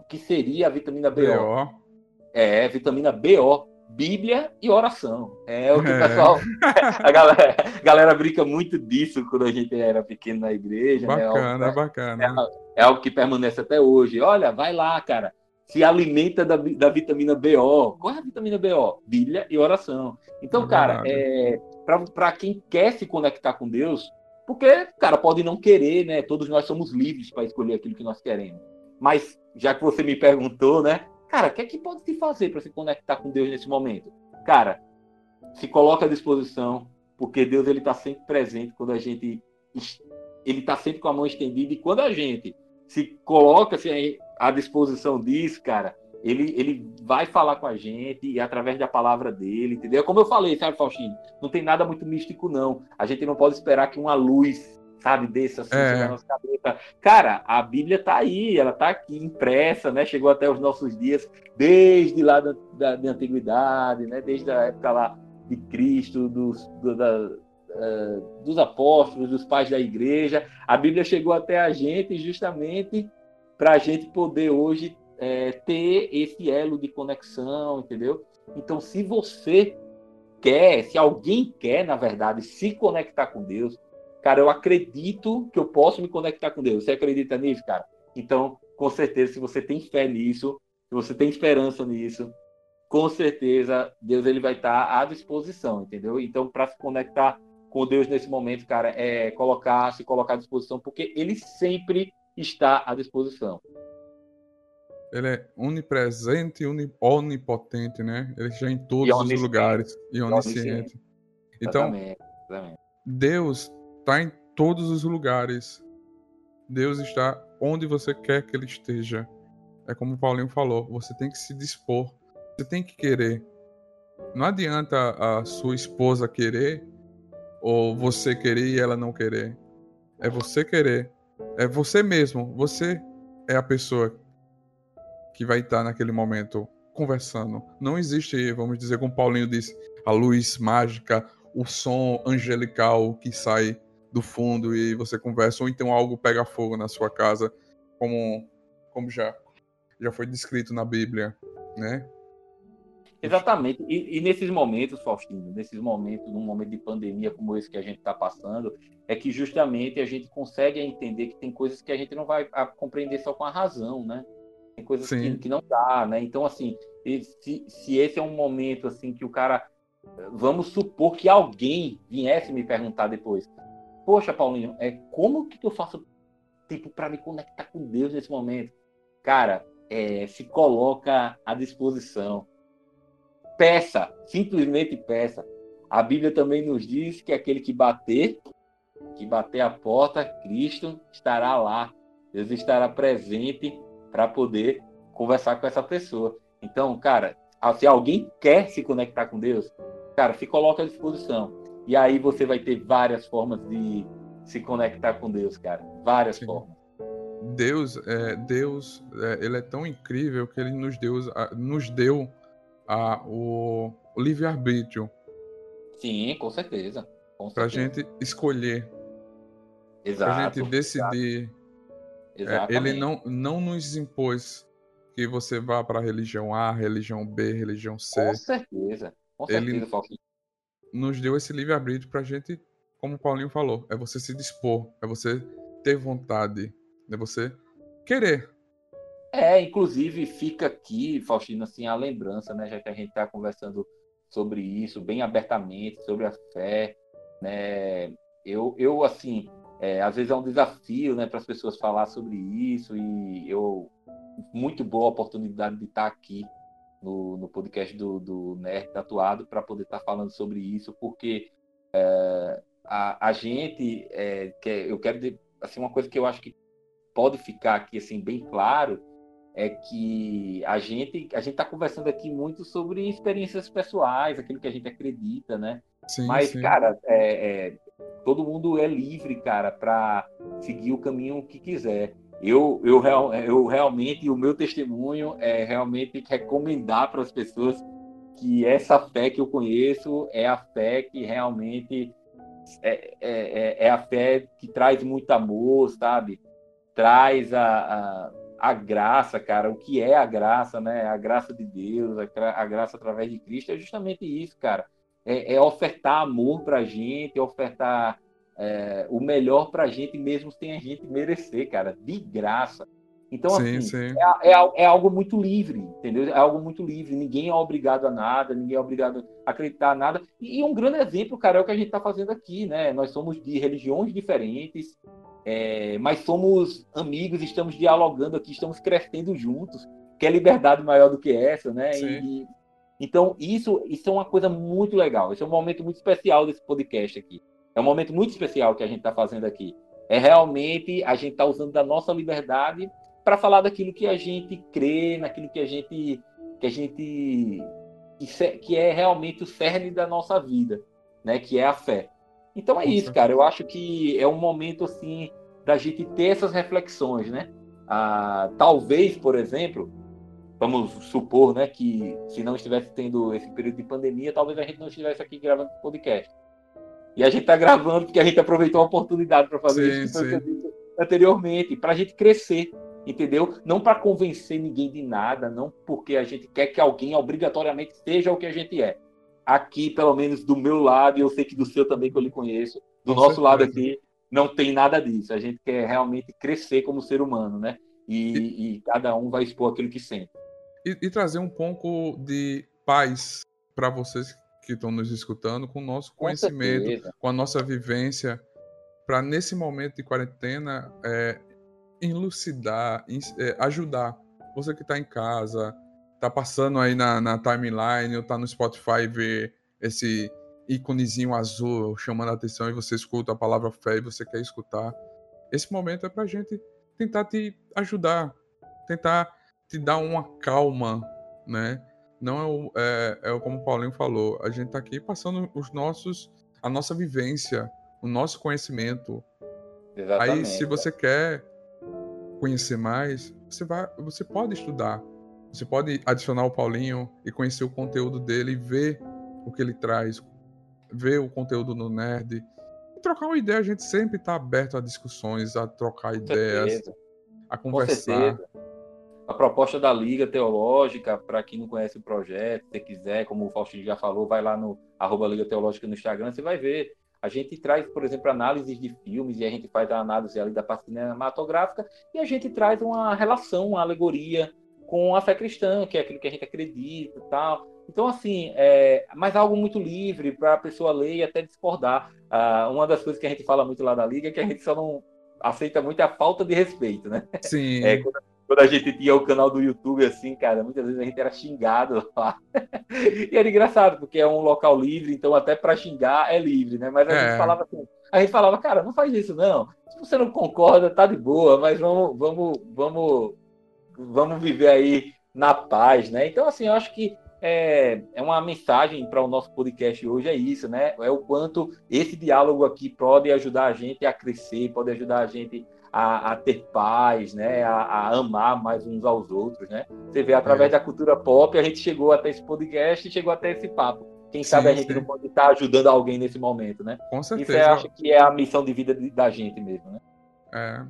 O que seria a vitamina BO? BO. É, vitamina BO. Bíblia e oração. É o que o é. pessoal. (laughs) a, galera, a galera brinca muito disso quando a gente era pequeno na igreja. Bacana, né? bacana. É, é, algo que permanece até hoje. Olha, vai lá, cara. Se alimenta da, da vitamina BO. Qual é a vitamina BO? Bíblia e oração. Então, é cara, é, para quem quer se conectar com Deus, porque, cara, pode não querer, né? Todos nós somos livres para escolher aquilo que nós queremos. Mas, já que você me perguntou, né? Cara, o que é que pode se fazer para se conectar com Deus nesse momento? Cara, se coloca à disposição, porque Deus ele está sempre presente quando a gente ele está sempre com a mão estendida e quando a gente se coloca assim, à disposição disso, cara, ele, ele vai falar com a gente e através da palavra dele, entendeu? Como eu falei, sabe, Faustino? Não tem nada muito místico, não. A gente não pode esperar que uma luz sabe, desse assim, é. na nossa cabeça. Cara, a Bíblia tá aí, ela tá aqui impressa, né? Chegou até os nossos dias, desde lá da, da, da antiguidade, né? Desde a época lá de Cristo, dos, do, da, uh, dos apóstolos, dos pais da igreja. A Bíblia chegou até a gente justamente para a gente poder hoje é, ter esse elo de conexão, entendeu? Então, se você quer, se alguém quer, na verdade, se conectar com Deus, cara, eu acredito que eu posso me conectar com Deus. Você acredita nisso, cara? Então, com certeza, se você tem fé nisso, se você tem esperança nisso, com certeza Deus ele vai estar à disposição, entendeu? Então, para se conectar com Deus nesse momento, cara, é colocar, se colocar à disposição, porque ele sempre está à disposição. Ele é onipresente e onipotente, né? Ele está em todos os lugares e onisciente. Então, exatamente, exatamente. Deus está em todos os lugares. Deus está onde você quer que ele esteja. É como o Paulinho falou, você tem que se dispor, você tem que querer. Não adianta a sua esposa querer ou você querer e ela não querer. É você querer. É você mesmo. Você é a pessoa que vai estar naquele momento conversando. Não existe, vamos dizer, como Paulinho disse, a luz mágica, o som angelical que sai do fundo e você conversa, ou então algo pega fogo na sua casa, como, como já, já foi descrito na Bíblia, né? Exatamente. E, e, nesses momentos, Faustino, nesses momentos, num momento de pandemia como esse que a gente está passando, é que justamente a gente consegue entender que tem coisas que a gente não vai compreender só com a razão, né? Tem coisas que, que, não dá, né? Então, assim, se, se esse é um momento assim que o cara, vamos supor que alguém viesse me perguntar depois, poxa, Paulinho, é, como que eu faço tipo, para me conectar com Deus nesse momento? Cara, é, se coloca à disposição. Peça, simplesmente peça. A Bíblia também nos diz que aquele que bater, que bater a porta, Cristo estará lá. Deus estará presente para poder conversar com essa pessoa. Então, cara, se alguém quer se conectar com Deus, cara, se coloca à disposição. E aí você vai ter várias formas de se conectar com Deus, cara. Várias Sim. formas. Deus, é, Deus, é, ele é tão incrível que ele nos deu, nos deu a, o, o livre-arbítrio. Sim, com certeza. Com pra gente escolher. Exato. Pra gente decidir. É, ele não, não nos impôs que você vá para a religião A, religião B, religião C. Com certeza. Com certeza, ele nos deu esse livre-arbítrio pra gente, como o Paulinho falou, é você se dispor, é você ter vontade, é você querer. É, inclusive fica aqui, Faustino, assim, a lembrança, né, já que a gente está conversando sobre isso, bem abertamente, sobre a fé, né, eu, eu assim, é, às vezes é um desafio, né, para as pessoas falar sobre isso e eu, muito boa oportunidade de estar aqui no, no podcast do, do Nerd Tatuado para poder estar falando sobre isso, porque é, a, a gente, é, quer, eu quero, dizer, assim, uma coisa que eu acho que pode ficar aqui, assim, bem claro, é que a gente a gente está conversando aqui muito sobre experiências pessoais, aquilo que a gente acredita, né? Sim, Mas, sim. cara, é, é, todo mundo é livre, cara, para seguir o caminho que quiser. Eu, eu, eu realmente, o meu testemunho é realmente recomendar para as pessoas que essa fé que eu conheço é a fé que realmente é, é, é, é a fé que traz muito amor, sabe? Traz a, a a graça, cara, o que é a graça, né? A graça de Deus, a, a graça através de Cristo é justamente isso, cara. É, é ofertar amor pra gente, é ofertar é, o melhor pra gente mesmo sem a gente merecer, cara, de graça. Então, sim, assim, sim. É, é, é, algo muito livre, entendeu? É algo muito livre. Ninguém é obrigado a nada, ninguém é obrigado a acreditar a nada. E um grande exemplo, cara, é o que a gente está fazendo aqui, né? Nós somos de religiões diferentes, é, mas somos amigos, estamos dialogando aqui, estamos crescendo juntos. Que é liberdade maior do que essa, né? E, então, isso, isso é uma coisa muito legal. Esse é um momento muito especial desse podcast aqui. É um momento muito especial que a gente está fazendo aqui. É realmente a gente está usando da nossa liberdade para falar daquilo que a gente crê, naquilo que a gente que a gente que é realmente o cerne da nossa vida, né? Que é a fé. Então é isso, cara. Eu acho que é um momento assim da gente ter essas reflexões, né? Ah, talvez, por exemplo, vamos supor, né, que se não estivesse tendo esse período de pandemia, talvez a gente não estivesse aqui gravando podcast. E a gente está gravando porque a gente aproveitou a oportunidade para fazer sim, isso sim. anteriormente, para a gente crescer, entendeu? Não para convencer ninguém de nada, não porque a gente quer que alguém obrigatoriamente seja o que a gente é. Aqui, pelo menos do meu lado, e eu sei que do seu também, que eu lhe conheço, do Com nosso certeza. lado aqui, não tem nada disso. A gente quer realmente crescer como ser humano, né? E, e, e cada um vai expor aquilo que sente. E, e trazer um pouco de paz para vocês que estão nos escutando, com o nosso com conhecimento, certeza. com a nossa vivência, para nesse momento de quarentena é, elucidar, é, ajudar você que está em casa, está passando aí na, na timeline, ou está no Spotify ver esse íconezinho azul chamando a atenção e você escuta a palavra fé e você quer escutar. Esse momento é pra gente tentar te ajudar, tentar te dar uma calma, né? Não é, é, é como o Paulinho falou, a gente tá aqui passando os nossos, a nossa vivência, o nosso conhecimento. Exatamente. Aí, se você quer conhecer mais, você vai, você pode estudar. Você pode adicionar o Paulinho e conhecer o conteúdo dele e ver o que ele traz, ver o conteúdo no Nerd. E trocar uma ideia, a gente sempre está aberto a discussões, a trocar Com ideias, certeza. a conversar. A proposta da Liga Teológica, para quem não conhece o projeto, se quiser, como o Faustinho já falou, vai lá no arroba Liga Teológica no Instagram, você vai ver. A gente traz, por exemplo, análises de filmes e a gente faz a análise ali da parte cinematográfica e a gente traz uma relação, uma alegoria com a fé cristã, que é aquilo que a gente acredita e tal. Então, assim, é, mas algo muito livre para a pessoa ler e até discordar. Ah, uma das coisas que a gente fala muito lá na Liga é que a gente só não aceita muito a falta de respeito, né? Sim. É, quando, quando, a gente tinha o canal do YouTube, assim, cara, muitas vezes a gente era xingado (laughs) lá. e era engraçado, porque é um local livre, então até para xingar é livre, né? Mas a é. gente falava assim, a gente falava, cara, não faz isso não. Se você não concorda, tá de boa, mas vamos, vamos, vamos, vamos viver aí na paz, né? Então, assim, eu acho que é, é uma mensagem para o nosso podcast hoje, é isso, né? É o quanto esse diálogo aqui pode ajudar a gente a crescer, pode ajudar a gente a, a ter paz, né? A, a, amar mais uns aos outros, né? Você vê, através é. da cultura pop, a gente chegou até esse podcast e chegou até esse papo. Quem sim, sabe a gente sim. não pode estar ajudando alguém nesse momento, né? Com certeza. Isso eu acho que é a missão de vida da gente mesmo, né? É.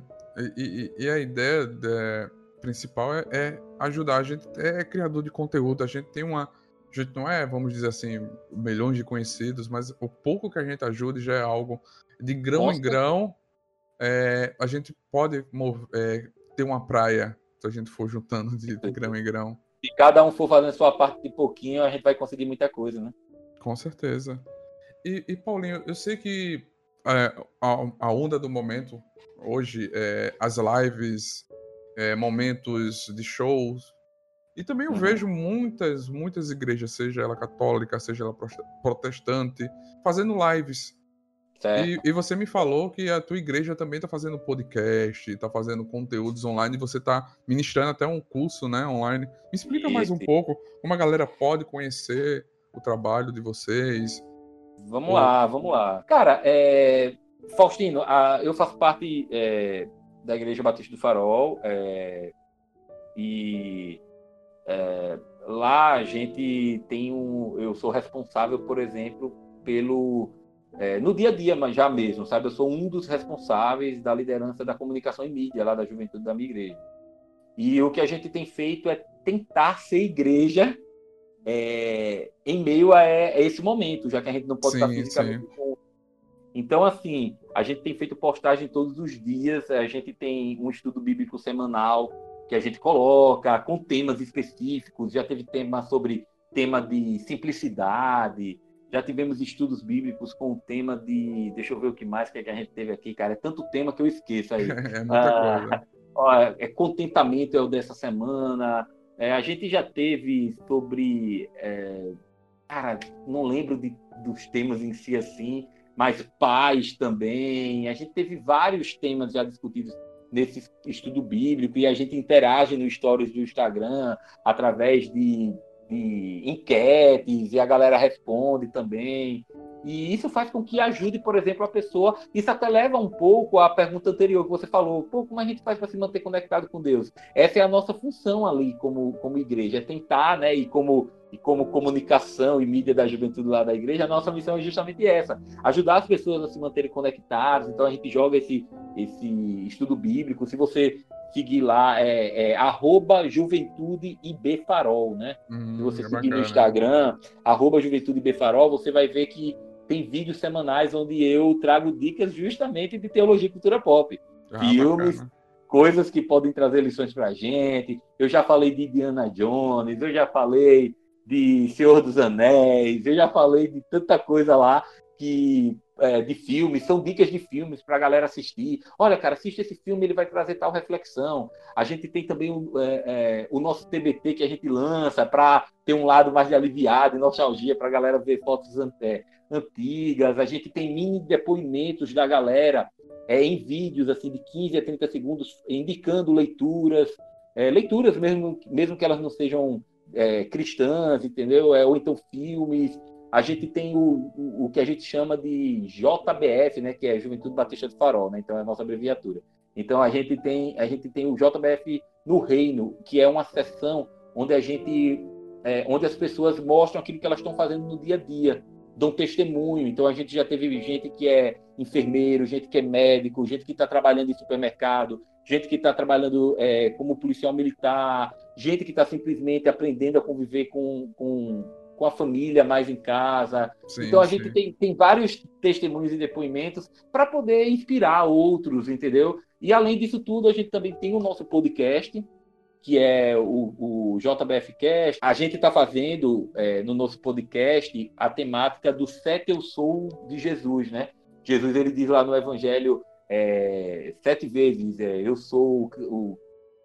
E, e, e a ideia de, principal é, é, ajudar. A gente é criador de conteúdo, a gente tem uma. A gente não é, vamos dizer assim, milhões de conhecidos, mas o pouco que a gente ajuda já é algo de grão Nossa. em grão. É, a gente pode é, ter uma praia se a gente for juntando de, de grão em grão. Se cada um for fazendo sua parte de pouquinho, a gente vai conseguir muita coisa, né? Com certeza. E, e Paulinho, eu sei que é, a, a, onda do momento hoje, é, as lives, é, momentos de shows, e também eu uhum. vejo muitas, muitas igrejas, seja ela católica, seja ela protestante, fazendo lives. E, e, você me falou que a tua igreja também está fazendo podcast, está fazendo conteúdos online, e você está ministrando até um curso né, online. Me explica mais um pouco como a galera pode conhecer o trabalho de vocês. Vamos Ou... lá, vamos lá. Cara, é... Faustino, a... eu faço parte é... da Igreja Batista do Farol é... e é, lá a gente tem um. Eu sou responsável, por exemplo, pelo. É, no dia a dia, mas já mesmo, sabe? Eu sou um dos responsáveis da liderança da comunicação e mídia lá da juventude da minha igreja. E o que a gente tem feito é tentar ser igreja é, em meio a, a, esse momento, já que a gente não pode sim, estar fisicamente com. Então, assim, a gente tem feito postagem todos os dias, a gente tem um estudo bíblico semanal que a gente coloca, com temas específicos. Já teve tema sobre tema de simplicidade, já tivemos estudos bíblicos com o tema de. Deixa eu ver o que mais que a gente teve aqui, cara. É tanto tema que eu esqueço aí. (laughs) é muita ah, coisa. É contentamento é o dessa semana. É, a gente já teve sobre. É, cara, não lembro de, dos temas em si assim, mas paz também. A gente teve vários temas já discutidos nesse estudo bíblico e a gente interage no stories do Instagram através de, de enquetes e a galera responde também. E isso faz com que ajude, por exemplo, a pessoa. Isso até leva um pouco à pergunta anterior que você falou: Pô, como a gente faz para se manter conectado com Deus? Essa é a nossa função ali como, como igreja, é tentar, né? E como, e como comunicação e mídia da juventude lá da igreja, a nossa missão é justamente essa: ajudar as pessoas a se manterem conectadas. Então a gente joga esse, esse estudo bíblico. Se você seguir lá, é, é arroba Juventude IB Farol, né? Hum, Se você é seguir bacana. no Instagram, arroba Juventude IB Farol, você vai ver que tem vídeos semanais onde eu trago dicas justamente de teologia e cultura pop. Ah, Filmes, bacana. coisas que podem trazer lições para a gente. Eu já falei de Diana Jones, eu já falei de Senhor dos Anéis, eu já falei de tanta coisa lá que é, de filmes, são dicas de filmes para a galera assistir. Olha, cara, assiste esse filme, ele vai trazer tal reflexão. A gente tem também o, é, é, o nosso TBT que a gente lança para ter um lado mais de aliviado e nostalgia para a galera ver fotos é, antigas, a gente tem mini depoimentos da galera é, em vídeos assim de 15 a 30 segundos, indicando leituras, é, leituras mesmo, mesmo que elas não sejam é, cristãs, entendeu? É, ou então filmes. A gente tem o, o, o, que a gente chama de JBF, né, que é Juventude Batista do Farol, né? Então é a nossa abreviatura. Então a gente tem a gente tem o JBF no Reino, que é uma sessão onde a gente é, onde as pessoas mostram aquilo que elas estão fazendo no dia a dia dão testemunho. Então a gente já teve gente que é enfermeiro, gente que é médico, gente que está trabalhando em supermercado, gente que está trabalhando é, como policial militar, gente que está simplesmente aprendendo a conviver com, com, com, a família mais em casa. Sim, então a sim. gente tem, tem vários testemunhos e depoimentos para poder inspirar outros, entendeu? E além disso tudo, a gente também tem o nosso podcast, que é o, o JBF Cast, a gente está fazendo é, no nosso podcast a temática do sete eu sou de Jesus, né? Jesus ele diz lá no Evangelho é, sete vezes: é, eu sou o,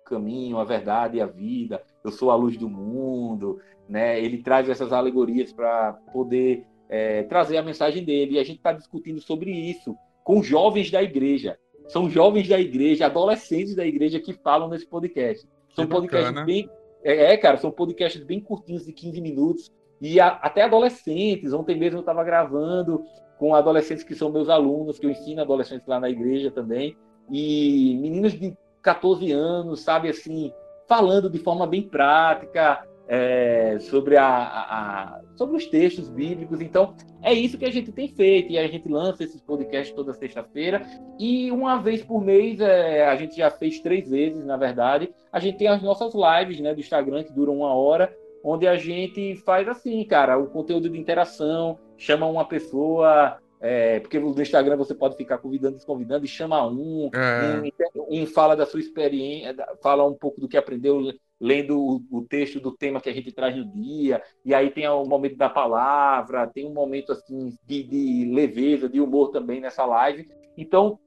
caminho, a verdade e a vida, eu sou a luz do mundo, né? Ele traz essas alegorias para poder é, trazer a mensagem dele. E a gente está discutindo sobre isso com jovens da igreja. São jovens da igreja, adolescentes da igreja que falam nesse podcast. São podcasts bem, É, é, cara, são podcasts bem curtinhos, de 15 minutos, e a, até adolescentes. Ontem mesmo eu estava gravando com adolescentes que são meus alunos, que eu ensino adolescentes lá na igreja também, e meninos de 14 anos, sabe, assim, falando de forma bem prática, é, sobre, a, a, sobre os textos bíblicos. Então, é isso que a gente tem feito. E a gente lança esses podcasts toda sexta-feira. E uma vez por mês, é, a gente já fez três vezes, na verdade. A gente tem as nossas lives né, do Instagram, que duram uma hora, onde a gente faz assim, cara, o conteúdo de interação, chama uma pessoa. É, porque no Instagram você pode ficar convidando, desconvidando, e chama um, é. um, um fala da sua experiência, fala um pouco do que aprendeu lendo o, o, texto do tema que a gente traz no dia, e aí tem o momento da palavra, tem um momento assim de, de leveza, de humor também nessa live. Então,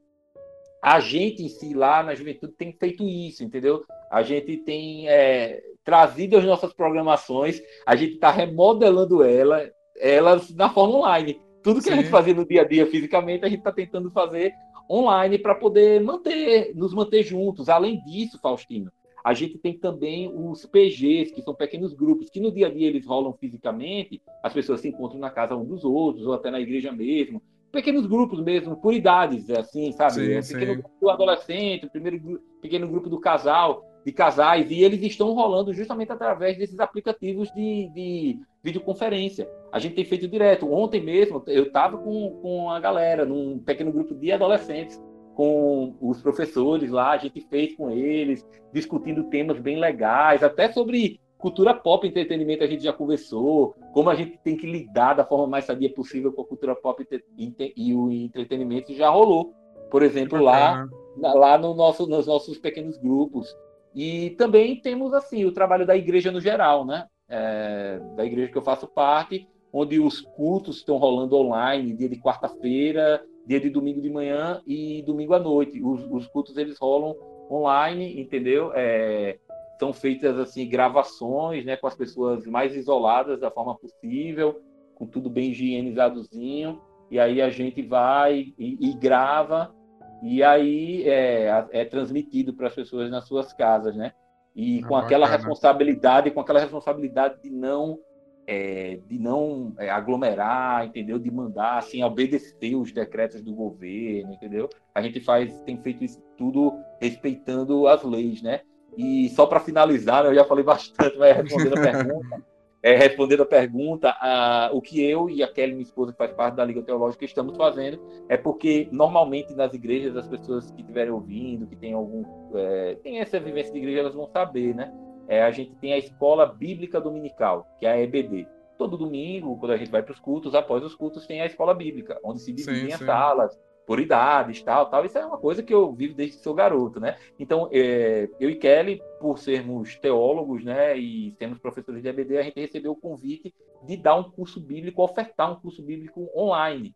a gente em si lá na juventude tem feito isso, entendeu? A gente tem é, trazido as nossas programações, a gente está remodelando ela, elas na forma online. Tudo que Sim. a gente fazia no dia a dia fisicamente, a gente está tentando fazer online para poder manter, nos manter juntos. Além disso, Faustino, a gente tem também os PGs, que são pequenos grupos, que no dia a dia eles rolam fisicamente, as pessoas se encontram na casa um dos outros, ou até na igreja mesmo. Pequenos grupos mesmo, por idades, assim, sabe? Sim, é, pequeno sim. grupo do adolescente, o primeiro pequeno grupo do casal, de casais, e eles estão rolando justamente através desses aplicativos de, de videoconferência. A gente tem feito direto. Ontem mesmo, eu estava com, com a galera, num pequeno grupo de adolescentes, com os professores lá, a gente fez com eles, discutindo temas bem legais, até sobre cultura pop, entretenimento a gente já conversou, como a gente tem que lidar da forma mais sadia possível com a cultura pop e o entretenimento já rolou. Por exemplo, lá, lá no nosso, nos nossos pequenos grupos. E também temos assim o trabalho da igreja no geral, né? É, da igreja que eu faço parte, onde os cultos estão rolando online, dia de quarta-feira, dia de domingo de manhã e domingo à noite. Os, os cultos eles rolam online, entendeu? É, são feitas assim gravações, né, com as pessoas mais isoladas da forma possível, com tudo bem higienizadozinho. E aí a gente vai e, e grava e aí é, é transmitido para as pessoas nas suas casas, né? E com aquela responsabilidade, com aquela responsabilidade de não é, de não é, aglomerar, entendeu? De mandar, assim, obedecer os decretos do governo, entendeu? A gente faz, tem feito isso tudo respeitando as leis, né? E só para finalizar, né, eu já falei (laughs) bastante, mas respondendo a pergunta, é, respondendo a pergunta, a, o que eu e a Kelly, minha esposa, que faz parte da Liga Teológica, estamos fazendo é porque normalmente nas igrejas as pessoas que estiverem ouvindo, que têm algum, é, tem essa vivência de igreja, elas vão saber, né? é, a gente tem a Escola Bíblica Dominical, que é a EBD. Todo domingo, quando a gente vai para os cultos, após os cultos, tem a Escola Bíblica, onde se dividem as salas por idades, tal, tal. Isso é uma coisa que eu vivo desde que sou garoto, né? Então, é, eu e Kelly, por sermos teólogos, né, e sermos professores de EBD, a gente recebeu o convite de dar um curso bíblico, ofertar um curso bíblico online.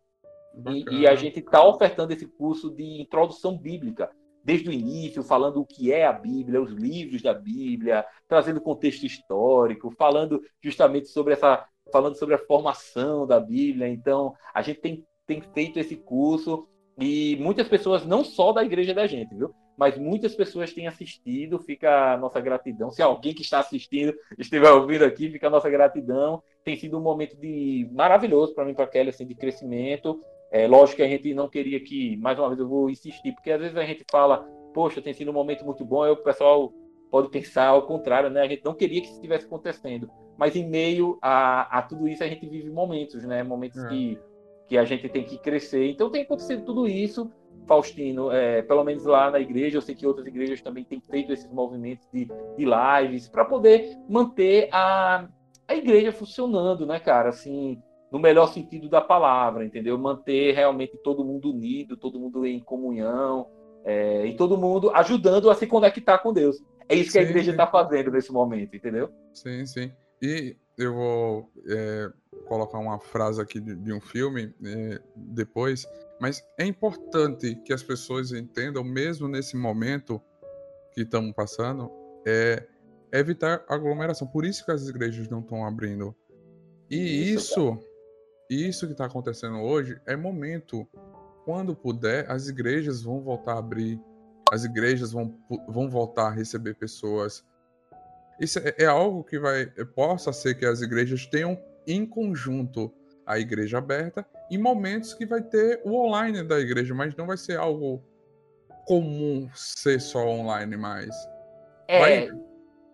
E, e, a gente está ofertando esse curso de introdução bíblica desde o início, falando o que é a Bíblia, os livros da Bíblia, trazendo contexto histórico, falando justamente sobre essa, falando sobre a formação da Bíblia. Então, a gente tem, tem feito esse curso e muitas pessoas, não só da igreja da gente, viu? Mas muitas pessoas têm assistido, fica a nossa gratidão. Se alguém que está assistindo estiver ouvindo aqui, fica a nossa gratidão. Tem sido um momento de maravilhoso para mim, para Kelly, assim, de crescimento. É lógico que a gente não queria que, mais uma vez, eu vou insistir, porque às vezes a gente fala, poxa, tem sido um momento muito bom, aí o pessoal pode pensar ao contrário, né? A gente não queria que isso estivesse acontecendo. Mas em meio a, a tudo isso, a gente vive momentos, né? Momentos é. que, que a gente tem que crescer. Então tem acontecido tudo isso, Faustino, é, pelo menos lá na igreja, eu sei que outras igrejas também têm feito esses movimentos de, de lives para poder manter a, a igreja funcionando, né, cara? Assim, no melhor sentido da palavra, entendeu? Manter realmente todo mundo unido, todo mundo em comunhão, é, e todo mundo ajudando a se conectar com Deus. É isso que sim, a igreja está fazendo nesse momento, entendeu? Sim, sim. E eu vou é, colocar uma frase aqui de, de um filme é, depois, mas é importante que as pessoas entendam, mesmo nesse momento que estamos passando, é evitar aglomeração. Por isso que as igrejas não estão abrindo. E isso, isso isso que está acontecendo hoje é momento. Quando puder, as igrejas vão voltar a abrir, as igrejas vão, vão voltar a receber pessoas. Isso é, é algo que vai possa ser que as igrejas tenham em conjunto a igreja aberta em momentos que vai ter o online da igreja, mas não vai ser algo comum ser só online mais. É... Vai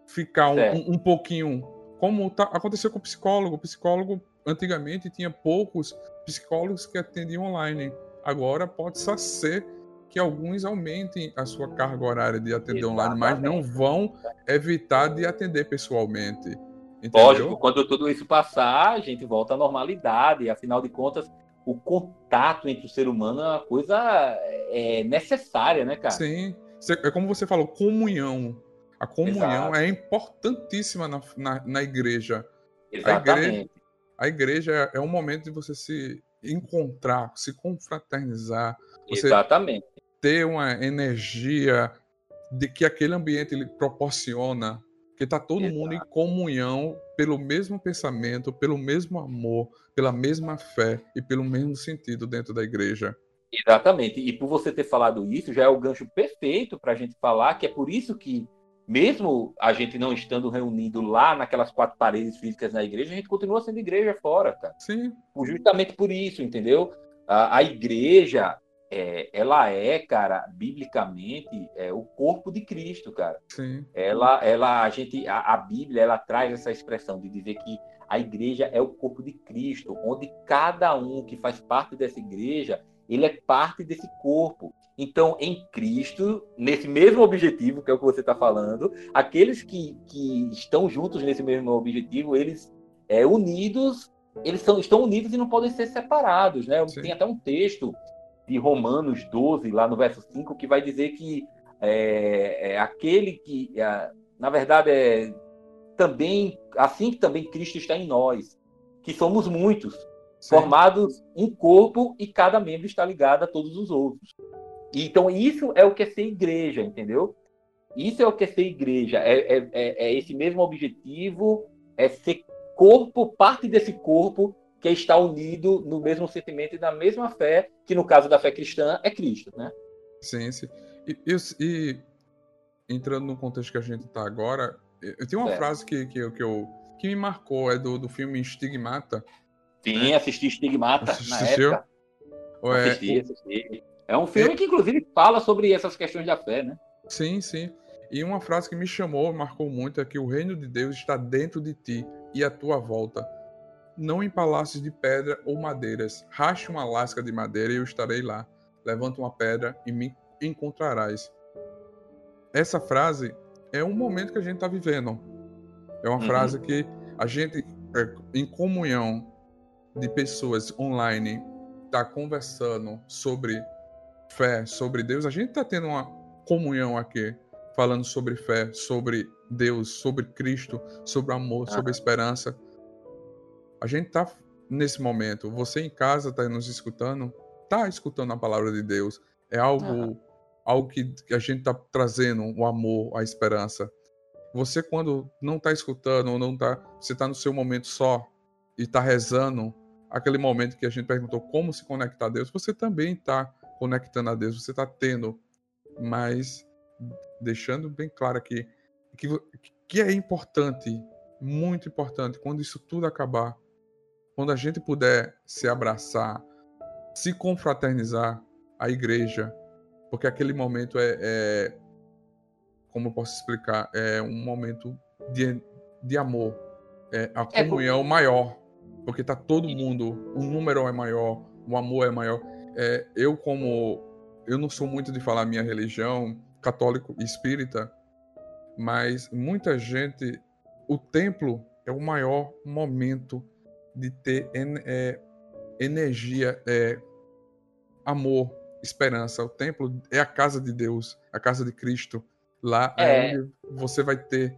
ficar um, um, pouquinho como tá, aconteceu com o psicólogo. O psicólogo antigamente tinha poucos psicólogos que atendiam online. Agora pode só ser que alguns aumentem a sua carga horária de atender Exatamente. online, mas não vão evitar de atender pessoalmente. Entendeu? Lógico, quando tudo isso passar, a gente volta à normalidade. Afinal de contas, o contato entre o ser humano é uma coisa é, necessária, né, cara? Sim. É como você falou, comunhão. A comunhão Exato. é importantíssima na, na, na igreja. Exatamente. A igreja, a igreja é um momento de você se encontrar, se confraternizar. Você Exatamente. Ter uma energia de que aquele ambiente ele proporciona porque está todo Exato. mundo em comunhão pelo mesmo pensamento, pelo mesmo amor, pela mesma fé e pelo mesmo sentido dentro da igreja. Exatamente. E por você ter falado isso, já é o gancho perfeito para a gente falar que é por isso que, mesmo a gente não estando reunido lá naquelas quatro paredes físicas na igreja, a gente continua sendo igreja fora, cara. Sim. Justamente por isso, entendeu? A, a igreja, é, ela é, cara, biblicamente, é o corpo de Cristo, cara. Sim. Ela, ela, a gente, a, a, Bíblia, ela traz essa expressão de dizer que a igreja é o corpo de Cristo, onde cada um que faz parte dessa igreja, ele é parte desse corpo. Então, em Cristo, nesse mesmo objetivo, que é o que você está falando, aqueles que, que estão juntos nesse mesmo objetivo, eles é, unidos, eles são, estão unidos e não podem ser separados, né? Sim. Tem até um texto de Romanos 12, lá no verso 5, que vai dizer que é, é aquele que, é, na verdade, é também, assim que também Cristo está em nós, que somos muitos, Sim. formados um corpo e cada membro está ligado a todos os outros. Então, isso é o que é ser igreja, entendeu? Isso é o que é ser igreja, é, é, é, é esse mesmo objetivo, é ser corpo, parte desse corpo que está unido no mesmo sentimento e na mesma fé, que no caso da fé cristã é Cristo, né? Sim, sim. E, e, e entrando no contexto que a gente está agora, eu tenho uma frase que, que, que, eu, que me marcou, é do, do filme Estigmata. Sim, né? assisti Estigmata Assistiu? na época. É, assisti, assisti. É um filme é... que, inclusive, fala sobre essas questões da fé, né? Sim, sim. E uma frase que me chamou, marcou muito, é que o reino de Deus está dentro de ti e à tua volta não em palácios de pedra ou madeiras. Rache uma lasca de madeira e eu estarei lá. Levanta uma pedra e me encontrarás. Essa frase é um momento que a gente está vivendo. É uma uhum. frase que a gente, é, em comunhão de pessoas online, está conversando sobre fé, sobre Deus. A gente está tendo uma comunhão aqui, falando sobre fé, sobre Deus, sobre Cristo, sobre amor, sobre esperança a gente tá nesse momento, você em casa tá nos escutando, tá escutando a palavra de Deus. É algo, uhum. algo que, que, a gente tá trazendo o amor, a esperança. Você quando não tá escutando ou não tá, você tá no seu momento só e tá rezando, aquele momento que a gente perguntou como se conectar a Deus, você também tá conectando a Deus, você tá tendo, mas deixando bem claro aqui que, que é importante, muito importante, quando isso tudo acabar, quando a gente puder se abraçar, se confraternizar, a igreja, porque aquele momento é, é como eu posso explicar, é um momento de, de amor, é a é comunhão maior, porque tá todo mundo, o número é maior, o amor é maior. É, eu como eu não sou muito de falar minha religião, católico e espírita, mas muita gente, o templo é o maior momento de ter é, energia, é, amor, esperança. O templo é a casa de Deus, a casa de Cristo. Lá é, é onde você vai ter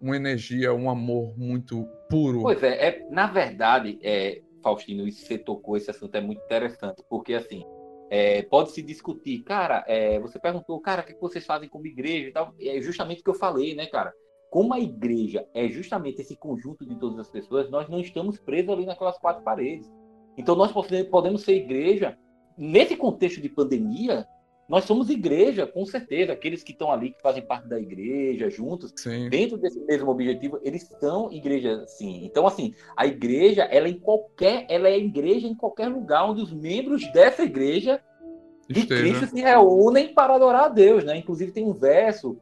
uma energia, um amor muito puro. Pois é, é na verdade, é, Faustino, isso você tocou, esse assunto é muito interessante, porque assim, é, pode se discutir, cara, é, você perguntou, cara, o que vocês fazem como igreja e tal, é justamente o que eu falei, né, cara? Como a igreja é justamente esse conjunto de todas as pessoas, nós não estamos presos ali naquelas quatro paredes. Então nós podemos ser igreja nesse contexto de pandemia. nós somos igreja, com certeza. Aqueles que estão ali, que fazem parte da igreja, juntos, sim. dentro desse mesmo objetivo, eles são igreja, sim. Então, assim, a igreja, ela é em qualquer, ela é igreja em qualquer lugar onde os membros dessa igreja de. Cristo se reúnem para adorar a Deus, né? Inclusive tem um verso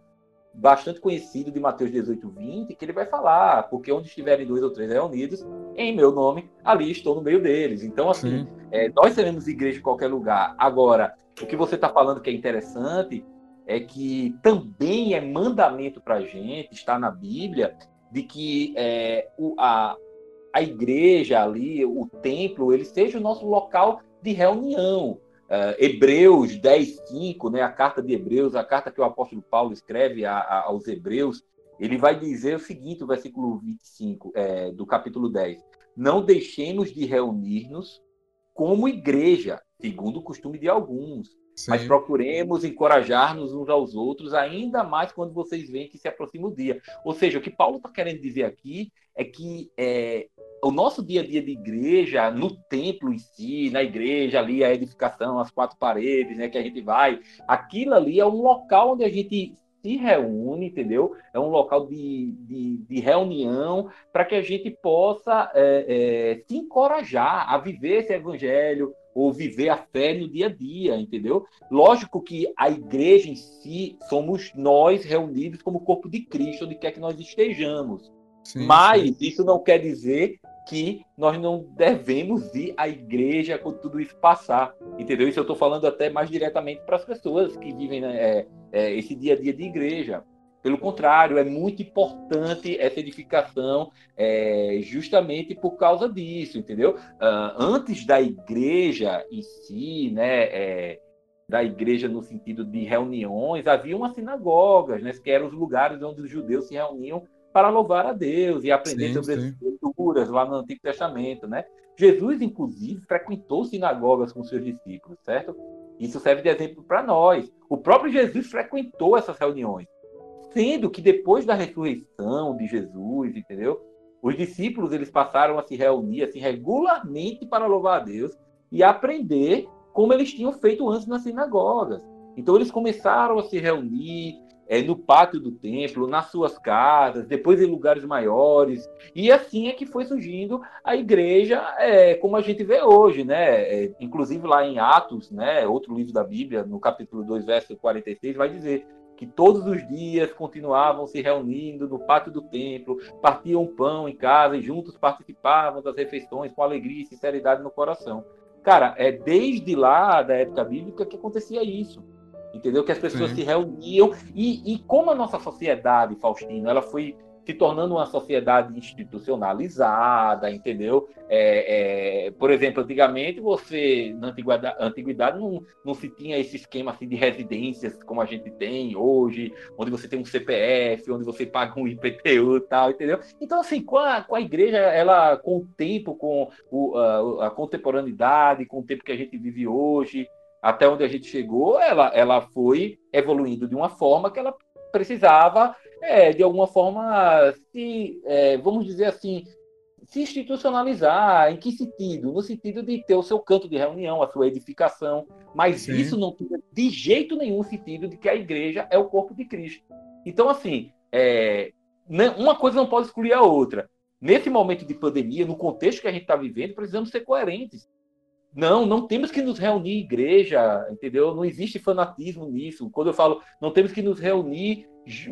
bastante conhecido de Mateus 18, 20, que ele vai falar, porque onde estiverem dois ou três reunidos, em meu nome, ali estou no meio deles. Então, assim, é, nós seremos igreja em qualquer lugar. Agora, o que você está falando que é interessante é que também é mandamento para a gente, está na Bíblia, de que é, o, a, a igreja ali, o templo, ele seja o nosso local de reunião. Uh, Hebreus 10, 5, né, a carta de Hebreus, a carta que o apóstolo Paulo escreve a, a, aos Hebreus, ele vai dizer o seguinte, o versículo 25 é, do capítulo 10: Não deixemos de reunir-nos como igreja, segundo o costume de alguns, Sim. mas procuremos encorajar-nos uns aos outros, ainda mais quando vocês veem que se aproxima o dia. Ou seja, o que Paulo está querendo dizer aqui é que é, o nosso dia a dia de igreja, no templo em si, na igreja ali, a edificação, as quatro paredes, né, que a gente vai, aquilo ali é um local onde a gente se reúne, entendeu? É um local de, de, de reunião para que a gente possa é, é, se encorajar a viver esse evangelho ou viver a fé no dia a dia, entendeu? Lógico que a igreja em si somos nós reunidos como corpo de Cristo, onde quer que nós estejamos. Sim, Mas sim. isso não quer dizer que nós não devemos ir à igreja quando tudo isso passar, entendeu? Isso eu estou falando até mais diretamente para as pessoas que vivem né, é, é, esse dia a dia de igreja. Pelo contrário, é muito importante essa edificação é, justamente por causa disso, entendeu? Uh, antes da igreja em si, né, é, da igreja no sentido de reuniões, havia umas sinagogas, né, que eram os lugares onde os judeus se reuniam para louvar a Deus e aprender sim, sobre as escrituras lá no Antigo Testamento, né? Jesus, inclusive, frequentou sinagogas com seus discípulos, certo? Isso serve de exemplo para nós. O próprio Jesus frequentou essas reuniões, sendo que depois da ressurreição de Jesus, entendeu? Os discípulos eles passaram a se reunir assim regularmente para louvar a Deus e aprender como eles tinham feito antes nas sinagogas. Então eles começaram a se reunir, é, no pátio do templo, nas suas casas, depois em lugares maiores. E assim é que foi surgindo a igreja é, como a gente vê hoje, né? É, inclusive lá em Atos, né, outro livro da Bíblia, no capítulo 2, verso 46, vai dizer que todos os dias continuavam se reunindo no pátio do templo, partiam pão em casa e juntos participavam das refeições com alegria e sinceridade no coração. Cara, é desde lá da época bíblica que acontecia isso entendeu? Que as pessoas Sim. se reuniam e, e como a nossa sociedade, Faustino, ela foi se tornando uma sociedade institucionalizada, entendeu? É, é, por exemplo, antigamente você, na antiguidade, antiguidade não, não se tinha esse esquema assim, de residências como a gente tem hoje, onde você tem um CPF, onde você paga um IPTU e tal, entendeu? Então, assim, com a, com a igreja, ela, com o tempo, com o, a, a contemporaneidade, com o tempo que a gente vive hoje, até onde a gente chegou, ela, ela foi evoluindo de uma forma que ela precisava, é, de alguma forma, se, é, vamos dizer assim, se institucionalizar. Em que sentido? No sentido de ter o seu canto de reunião, a sua edificação. Mas Sim. isso não tem de jeito nenhum sentido de que a igreja é o corpo de Cristo. Então, assim, é, né, uma coisa não pode excluir a outra. Nesse momento de pandemia, no contexto que a gente está vivendo, precisamos ser coerentes. Não, não temos que nos reunir igreja, entendeu? Não existe fanatismo nisso. Quando eu falo não temos que nos reunir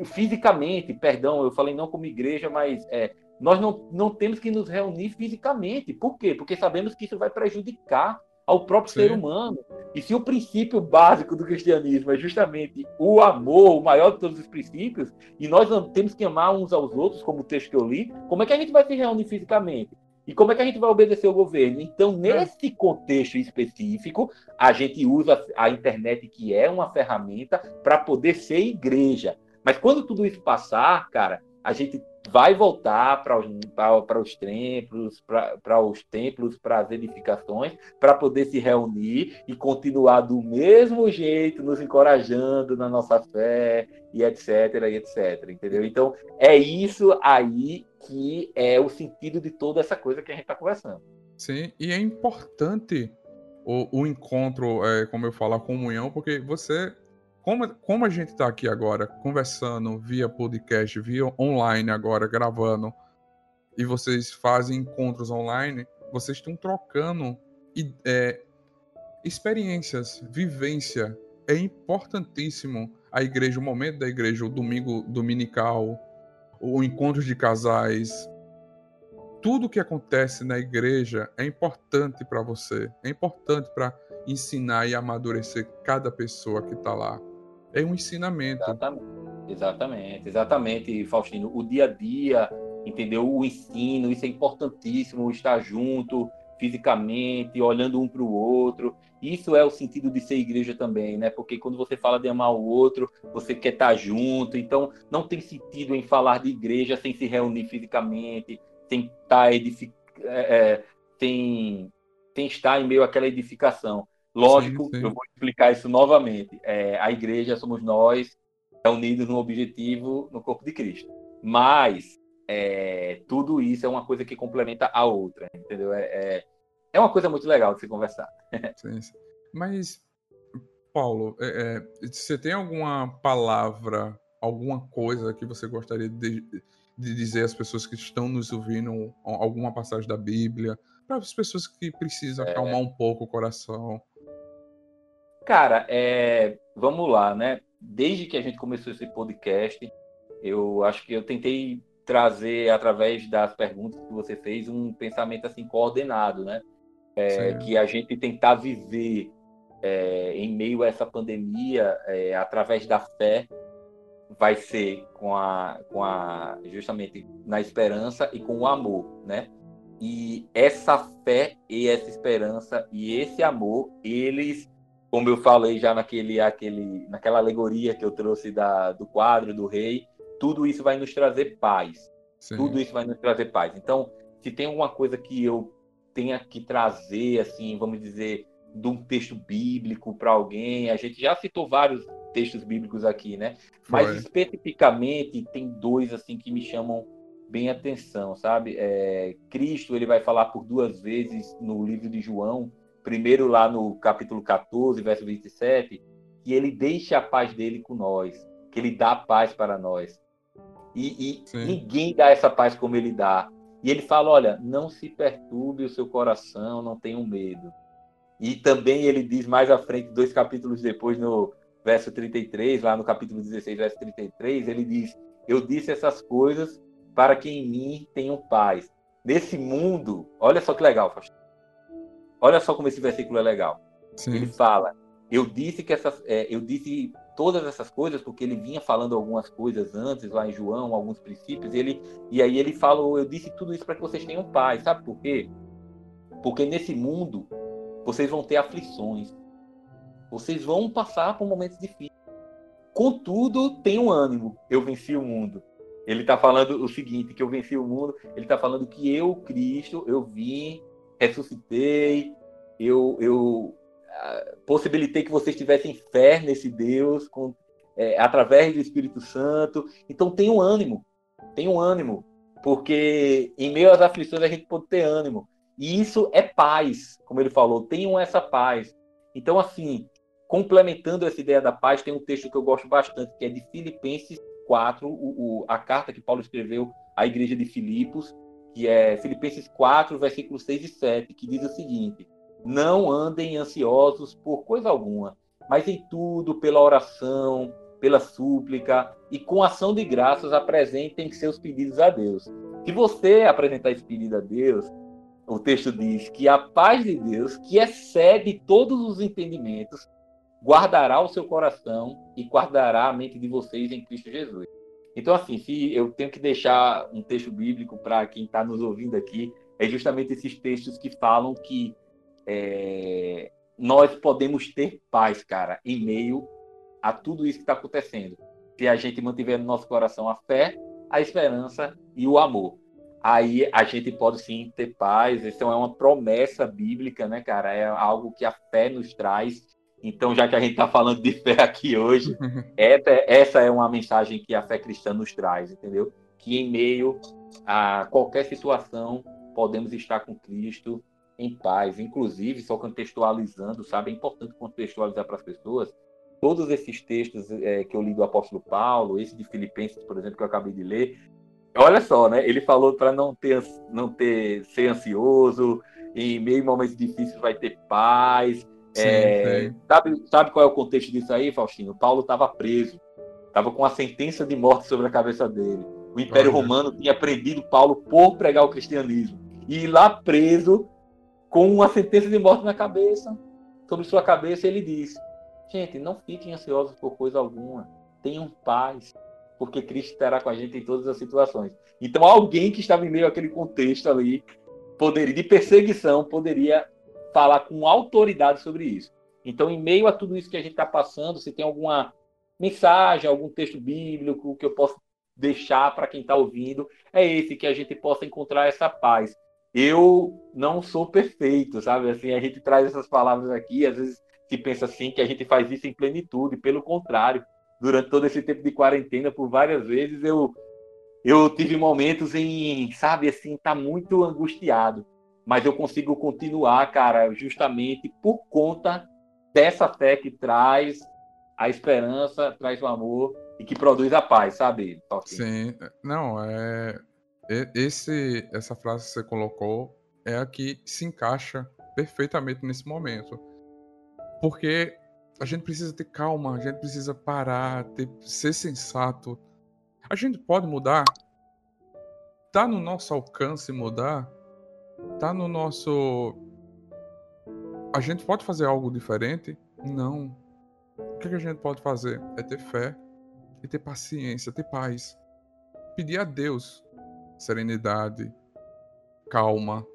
fisicamente, perdão, eu falei não como igreja, mas é, nós não, não temos que nos reunir fisicamente. Por quê? Porque sabemos que isso vai prejudicar ao próprio Sim. ser humano. E se o princípio básico do cristianismo é justamente o amor, o maior de todos os princípios, e nós não temos que amar uns aos outros, como o texto que eu li, como é que a gente vai se reunir fisicamente? E como é que a gente vai obedecer o governo? Então, é. nesse contexto específico, a gente usa a internet, que é uma ferramenta, para poder ser igreja. Mas quando tudo isso passar, cara, a gente vai voltar para os, para os templos, para os templos, para as edificações, para poder se reunir e continuar do mesmo jeito, nos encorajando na nossa fé e etc, e etc, entendeu? Então, é isso aí que é o sentido de toda essa coisa que a gente está conversando. Sim, e é importante o, o encontro, é, como eu falo, a comunhão, porque você como, como a gente está aqui agora conversando via podcast, via online agora, gravando, e vocês fazem encontros online, vocês estão trocando é, experiências, vivência. É importantíssimo a igreja, o momento da igreja, o domingo dominical, o encontro de casais. Tudo que acontece na igreja é importante para você, é importante para ensinar e amadurecer cada pessoa que está lá é um ensinamento. Exatamente, exatamente, exatamente, Faustino. O dia a dia, entendeu? O ensino, isso é importantíssimo, estar junto fisicamente, olhando um para o outro. Isso é o sentido de ser igreja também, né? Porque quando você fala de amar o outro, você quer estar junto. Então, não tem sentido em falar de igreja sem se reunir fisicamente, sem estar edific... É, é, sem, sem estar em meio àquela edificação. Lógico, sim, sim. eu vou explicar isso novamente. É, a igreja somos nós, unidos no objetivo no corpo de Cristo. Mas é, tudo isso é uma coisa que complementa a outra, entendeu? É, é, é uma coisa muito legal de se conversar. (laughs) Sim, sim. Mas, Paulo, é, é, você tem alguma palavra, alguma coisa que você gostaria de, de dizer às pessoas que estão nos ouvindo, alguma passagem da Bíblia, para as pessoas que precisam é. acalmar um pouco o coração? Cara, é, vamos lá, né? Desde que a gente começou esse podcast, eu acho que eu tentei trazer, através das perguntas que você fez, um pensamento assim coordenado, né? É, que a gente tentar viver é, em meio a essa pandemia, é, através da fé, vai ser com a, com a justamente na esperança e com o amor, né? E essa fé e essa esperança e esse amor, eles como eu falei já naquele, aquele, naquela alegoria que eu trouxe da, do quadro do rei, tudo isso vai nos trazer paz. Sim. Tudo isso vai nos trazer paz. Então, se tem alguma coisa que eu tenha que trazer, assim, vamos dizer, de um texto bíblico para alguém, a gente já citou vários textos bíblicos aqui, né? Mas Foi. especificamente tem dois assim que me chamam bem atenção, sabe? É, Cristo ele vai falar por duas vezes no livro de João primeiro lá no capítulo 14, verso 27, que ele deixa a paz dele com nós, que ele dá paz para nós. E, e ninguém dá essa paz como ele dá. E ele fala: olha, não se perturbe o seu coração, não tenham medo. E também ele diz mais à frente, dois capítulos depois, no verso 33, lá no capítulo 16, verso 33, ele diz: Eu disse essas coisas para que em mim tenham paz. Nesse mundo, olha só que legal, pastor. Olha só como esse versículo é legal. Sim. Ele fala: eu disse que essas, é, eu disse todas essas coisas porque ele vinha falando algumas coisas antes lá em João, alguns princípios. E ele e aí ele falou: eu disse tudo isso para que vocês tenham paz. Sabe por quê? Porque nesse mundo vocês vão ter aflições. Vocês vão passar por momentos difíceis. Contudo, tenham ânimo. Eu venci o mundo. Ele está falando o seguinte, que eu venci o mundo. Ele está falando que eu, Cristo, eu vim ressuscitei, eu, eu possibilitei que vocês tivessem fé nesse Deus com, é, através do Espírito Santo. Então tenham ânimo, tenham ânimo, porque em meio às aflições a gente pode ter ânimo. E isso é paz, como ele falou, tenham essa paz. Então, assim, complementando essa ideia da paz, tem um texto que eu gosto bastante, que é de Filipenses 4, o, o, a carta que Paulo escreveu à igreja de Filipos, que é Filipenses 4, versículos 6 e 7, que diz o seguinte: Não andem ansiosos por coisa alguma, mas em tudo, pela oração, pela súplica e com ação de graças apresentem seus pedidos a Deus. Se você apresentar esse pedido a Deus, o texto diz que a paz de Deus, que excede todos os entendimentos, guardará o seu coração e guardará a mente de vocês em Cristo Jesus. Então, assim, se eu tenho que deixar um texto bíblico para quem está nos ouvindo aqui, é justamente esses textos que falam que é, nós podemos ter paz, cara, em meio a tudo isso que está acontecendo. Se a gente mantiver no nosso coração a fé, a esperança e o amor. Aí a gente pode sim ter paz. Isso é uma promessa bíblica, né, cara? É algo que a fé nos traz então, já que a gente está falando de fé aqui hoje, (laughs) essa é uma mensagem que a fé cristã nos traz, entendeu? Que em meio a qualquer situação podemos estar com Cristo em paz. Inclusive, só contextualizando, sabe? É importante contextualizar para as pessoas. Todos esses textos é, que eu li do apóstolo Paulo, esse de Filipenses, por exemplo, que eu acabei de ler, olha só, né? Ele falou para não ter, não ter, ser ansioso, em meio a momentos difíceis vai ter paz. Sim, é, sabe, sabe qual é o contexto disso aí, Faustino? Paulo estava preso, estava com a sentença de morte sobre a cabeça dele. O Império Olha. Romano tinha prendido Paulo por pregar o cristianismo. E lá preso, com uma sentença de morte na cabeça, sobre sua cabeça, ele disse: Gente, não fiquem ansiosos por coisa alguma. Tenham paz, porque Cristo estará com a gente em todas as situações. Então, alguém que estava em meio àquele contexto ali, poderia, de perseguição, poderia falar com autoridade sobre isso. Então, em meio a tudo isso que a gente está passando, se tem alguma mensagem, algum texto bíblico que eu possa deixar para quem está ouvindo, é esse, que a gente possa encontrar essa paz. Eu não sou perfeito, sabe? Assim, a gente traz essas palavras aqui, às vezes se pensa assim que a gente faz isso em plenitude, pelo contrário, durante todo esse tempo de quarentena, por várias vezes eu eu tive momentos em, sabe, assim, tá muito angustiado, mas eu consigo continuar, cara, justamente por conta dessa fé que traz a esperança, traz o amor e que produz a paz, sabe? Sim, não, é esse essa frase que você colocou é a que se encaixa perfeitamente nesse momento. Porque a gente precisa ter calma, a gente precisa parar, ter, ser sensato, a gente pode mudar? Tá no nosso alcance mudar? Tá no nosso. A gente pode fazer algo diferente? Não. O que a gente pode fazer? É ter fé e ter paciência, ter paz. Pedir a Deus serenidade, calma.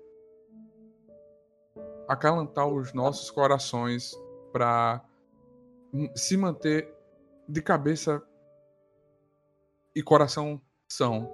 Acalentar os nossos corações para se manter de cabeça e coração são.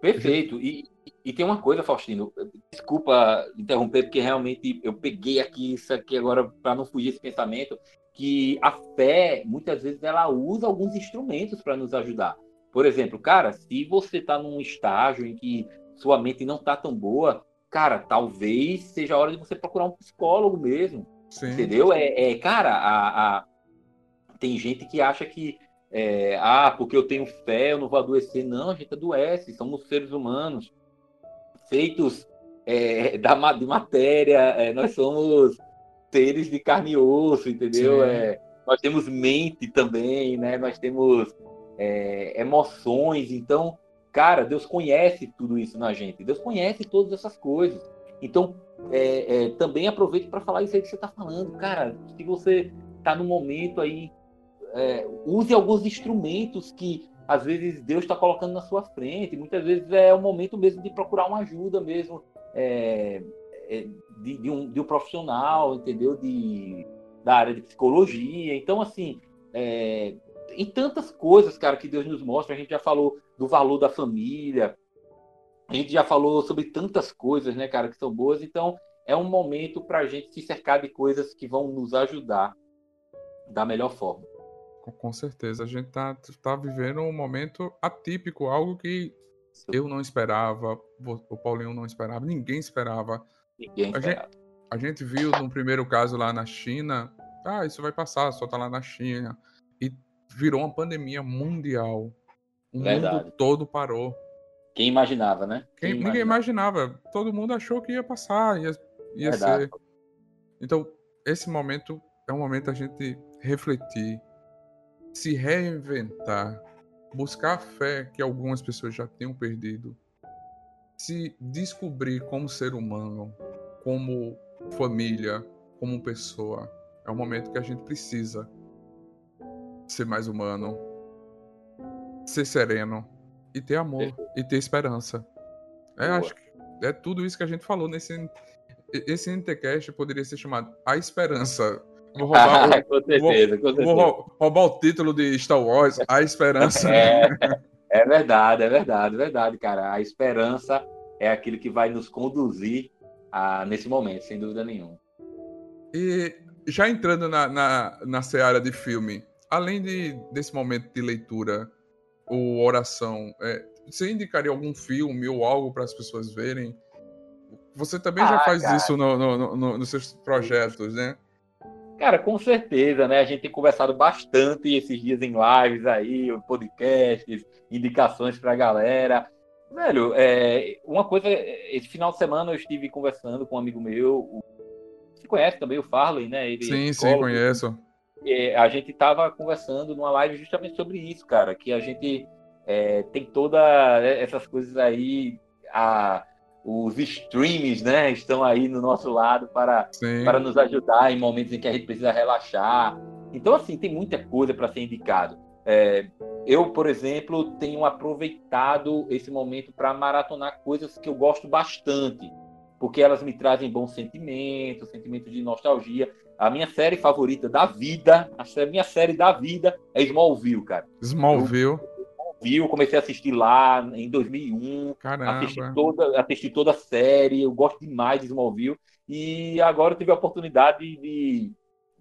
Perfeito. E, e tem uma coisa, Faustino, desculpa interromper, porque realmente eu peguei aqui isso aqui agora para não fugir esse pensamento, que a fé, muitas vezes, ela usa alguns instrumentos para nos ajudar. Por exemplo, cara, se você está num estágio em que sua mente não está tão boa, cara, talvez seja a hora de você procurar um psicólogo mesmo. Sim. Entendeu? É, é cara, a, a, tem gente que acha que é, ah, porque eu tenho fé, eu não vou adoecer. Não, a gente adoece, somos seres humanos, feitos é, da, de matéria, é, nós somos seres de carne e osso, entendeu? É, nós temos mente também, né? Nós temos é, emoções, então, cara, Deus conhece tudo isso na gente, Deus conhece todas essas coisas. Então, é, é, também aproveite para falar isso aí que você está falando, cara. Se você está no momento aí é, use alguns instrumentos que às vezes Deus está colocando na sua frente. Muitas vezes é o momento mesmo de procurar uma ajuda mesmo é, é, de, de, um, de um profissional, entendeu? De, da área de psicologia. Então, assim, é, em tantas coisas, cara, que Deus nos mostra. A gente já falou do valor da família. A gente já falou sobre tantas coisas, né, cara, que são boas. Então, é um momento para a gente se cercar de coisas que vão nos ajudar da melhor forma. Com certeza. A gente tá, tá vivendo um momento atípico, algo que eu não esperava, o Paulinho não esperava, ninguém esperava. Ninguém esperava. A gente, a gente viu no primeiro caso lá na China, ah, isso vai passar, só tá lá na China. Virou uma pandemia mundial. O Verdade. mundo todo parou. Quem imaginava, né? Quem, Quem ninguém imaginava. imaginava. Todo mundo achou que ia passar, ia, ia ser. Então, esse momento é um momento a gente refletir, se reinventar, buscar a fé que algumas pessoas já tenham perdido, se descobrir como ser humano, como família, como pessoa. É um momento que a gente precisa ser mais humano, ser sereno e ter amor e ter esperança. É, acho que é tudo isso que a gente falou nesse esse NTCast poderia ser chamado A Esperança. Vou roubar, (laughs) com certeza, vou, com certeza. Vou roubar o título de Star Wars, A Esperança. É, é verdade, é verdade, é verdade, cara. A esperança é aquilo que vai nos conduzir a, nesse momento, sem dúvida nenhuma. E já entrando na, na, na seara de filme, além de, desse momento de leitura ou oração, é, você indicaria algum filme ou algo para as pessoas verem? você também ah, já faz cara. isso no, no, no, nos seus projetos, né? Cara, com certeza, né? A gente tem conversado bastante esses dias em lives aí, podcasts, indicações pra galera. Velho, é, uma coisa, esse final de semana eu estive conversando com um amigo meu, você conhece também o Farley, né? Ele sim, é sim, conheço. É, a gente estava conversando numa live justamente sobre isso, cara, que a gente é, tem todas essas coisas aí, a, os streams, né, estão aí no nosso lado para, para nos ajudar em momentos em que a gente precisa relaxar. Então, assim, tem muita coisa para ser indicado. É, eu, por exemplo, tenho aproveitado esse momento para maratonar coisas que eu gosto bastante, porque elas me trazem bons sentimentos, sentimentos de nostalgia. A minha série favorita da vida, a minha série da vida é Smallville, cara. Smallville. Eu, Smallville, comecei a assistir lá em 2001. Caramba. Assisti toda, assisti toda a série, eu gosto demais de Smallville. E agora eu tive a oportunidade de.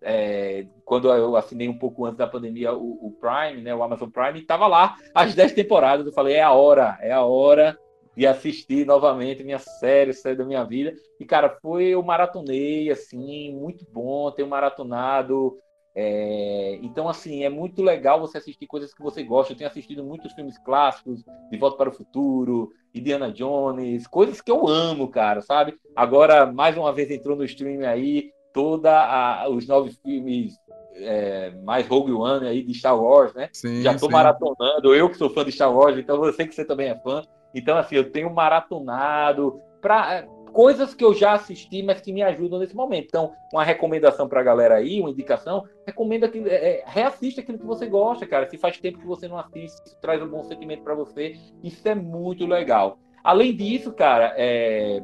É, quando eu assinei um pouco antes da pandemia o, o Prime, né, o Amazon Prime, estava lá as 10 temporadas. Eu falei, é a hora, é a hora de assistir novamente minha série, série da minha vida. E, cara, foi, eu maratonei, assim, muito bom, tenho maratonado é, então, assim, é muito legal você assistir coisas que você gosta. Eu tenho assistido muitos filmes clássicos, De Volta para o Futuro, Indiana Jones, coisas que eu amo, cara, sabe? Agora, mais uma vez entrou no stream aí, toda os nove filmes é, mais Rogue One aí de Star Wars, né? Sim, Já estou maratonando, eu que sou fã de Star Wars, então eu sei que você também é fã. Então, assim, eu tenho maratonado. Pra, coisas que eu já assisti, mas que me ajudam nesse momento. Então, uma recomendação para a galera aí, uma indicação, recomenda que é, é, reassista aquilo que você gosta, cara. Se faz tempo que você não assiste, isso traz um bom sentimento para você, isso é muito legal. Além disso, cara, é,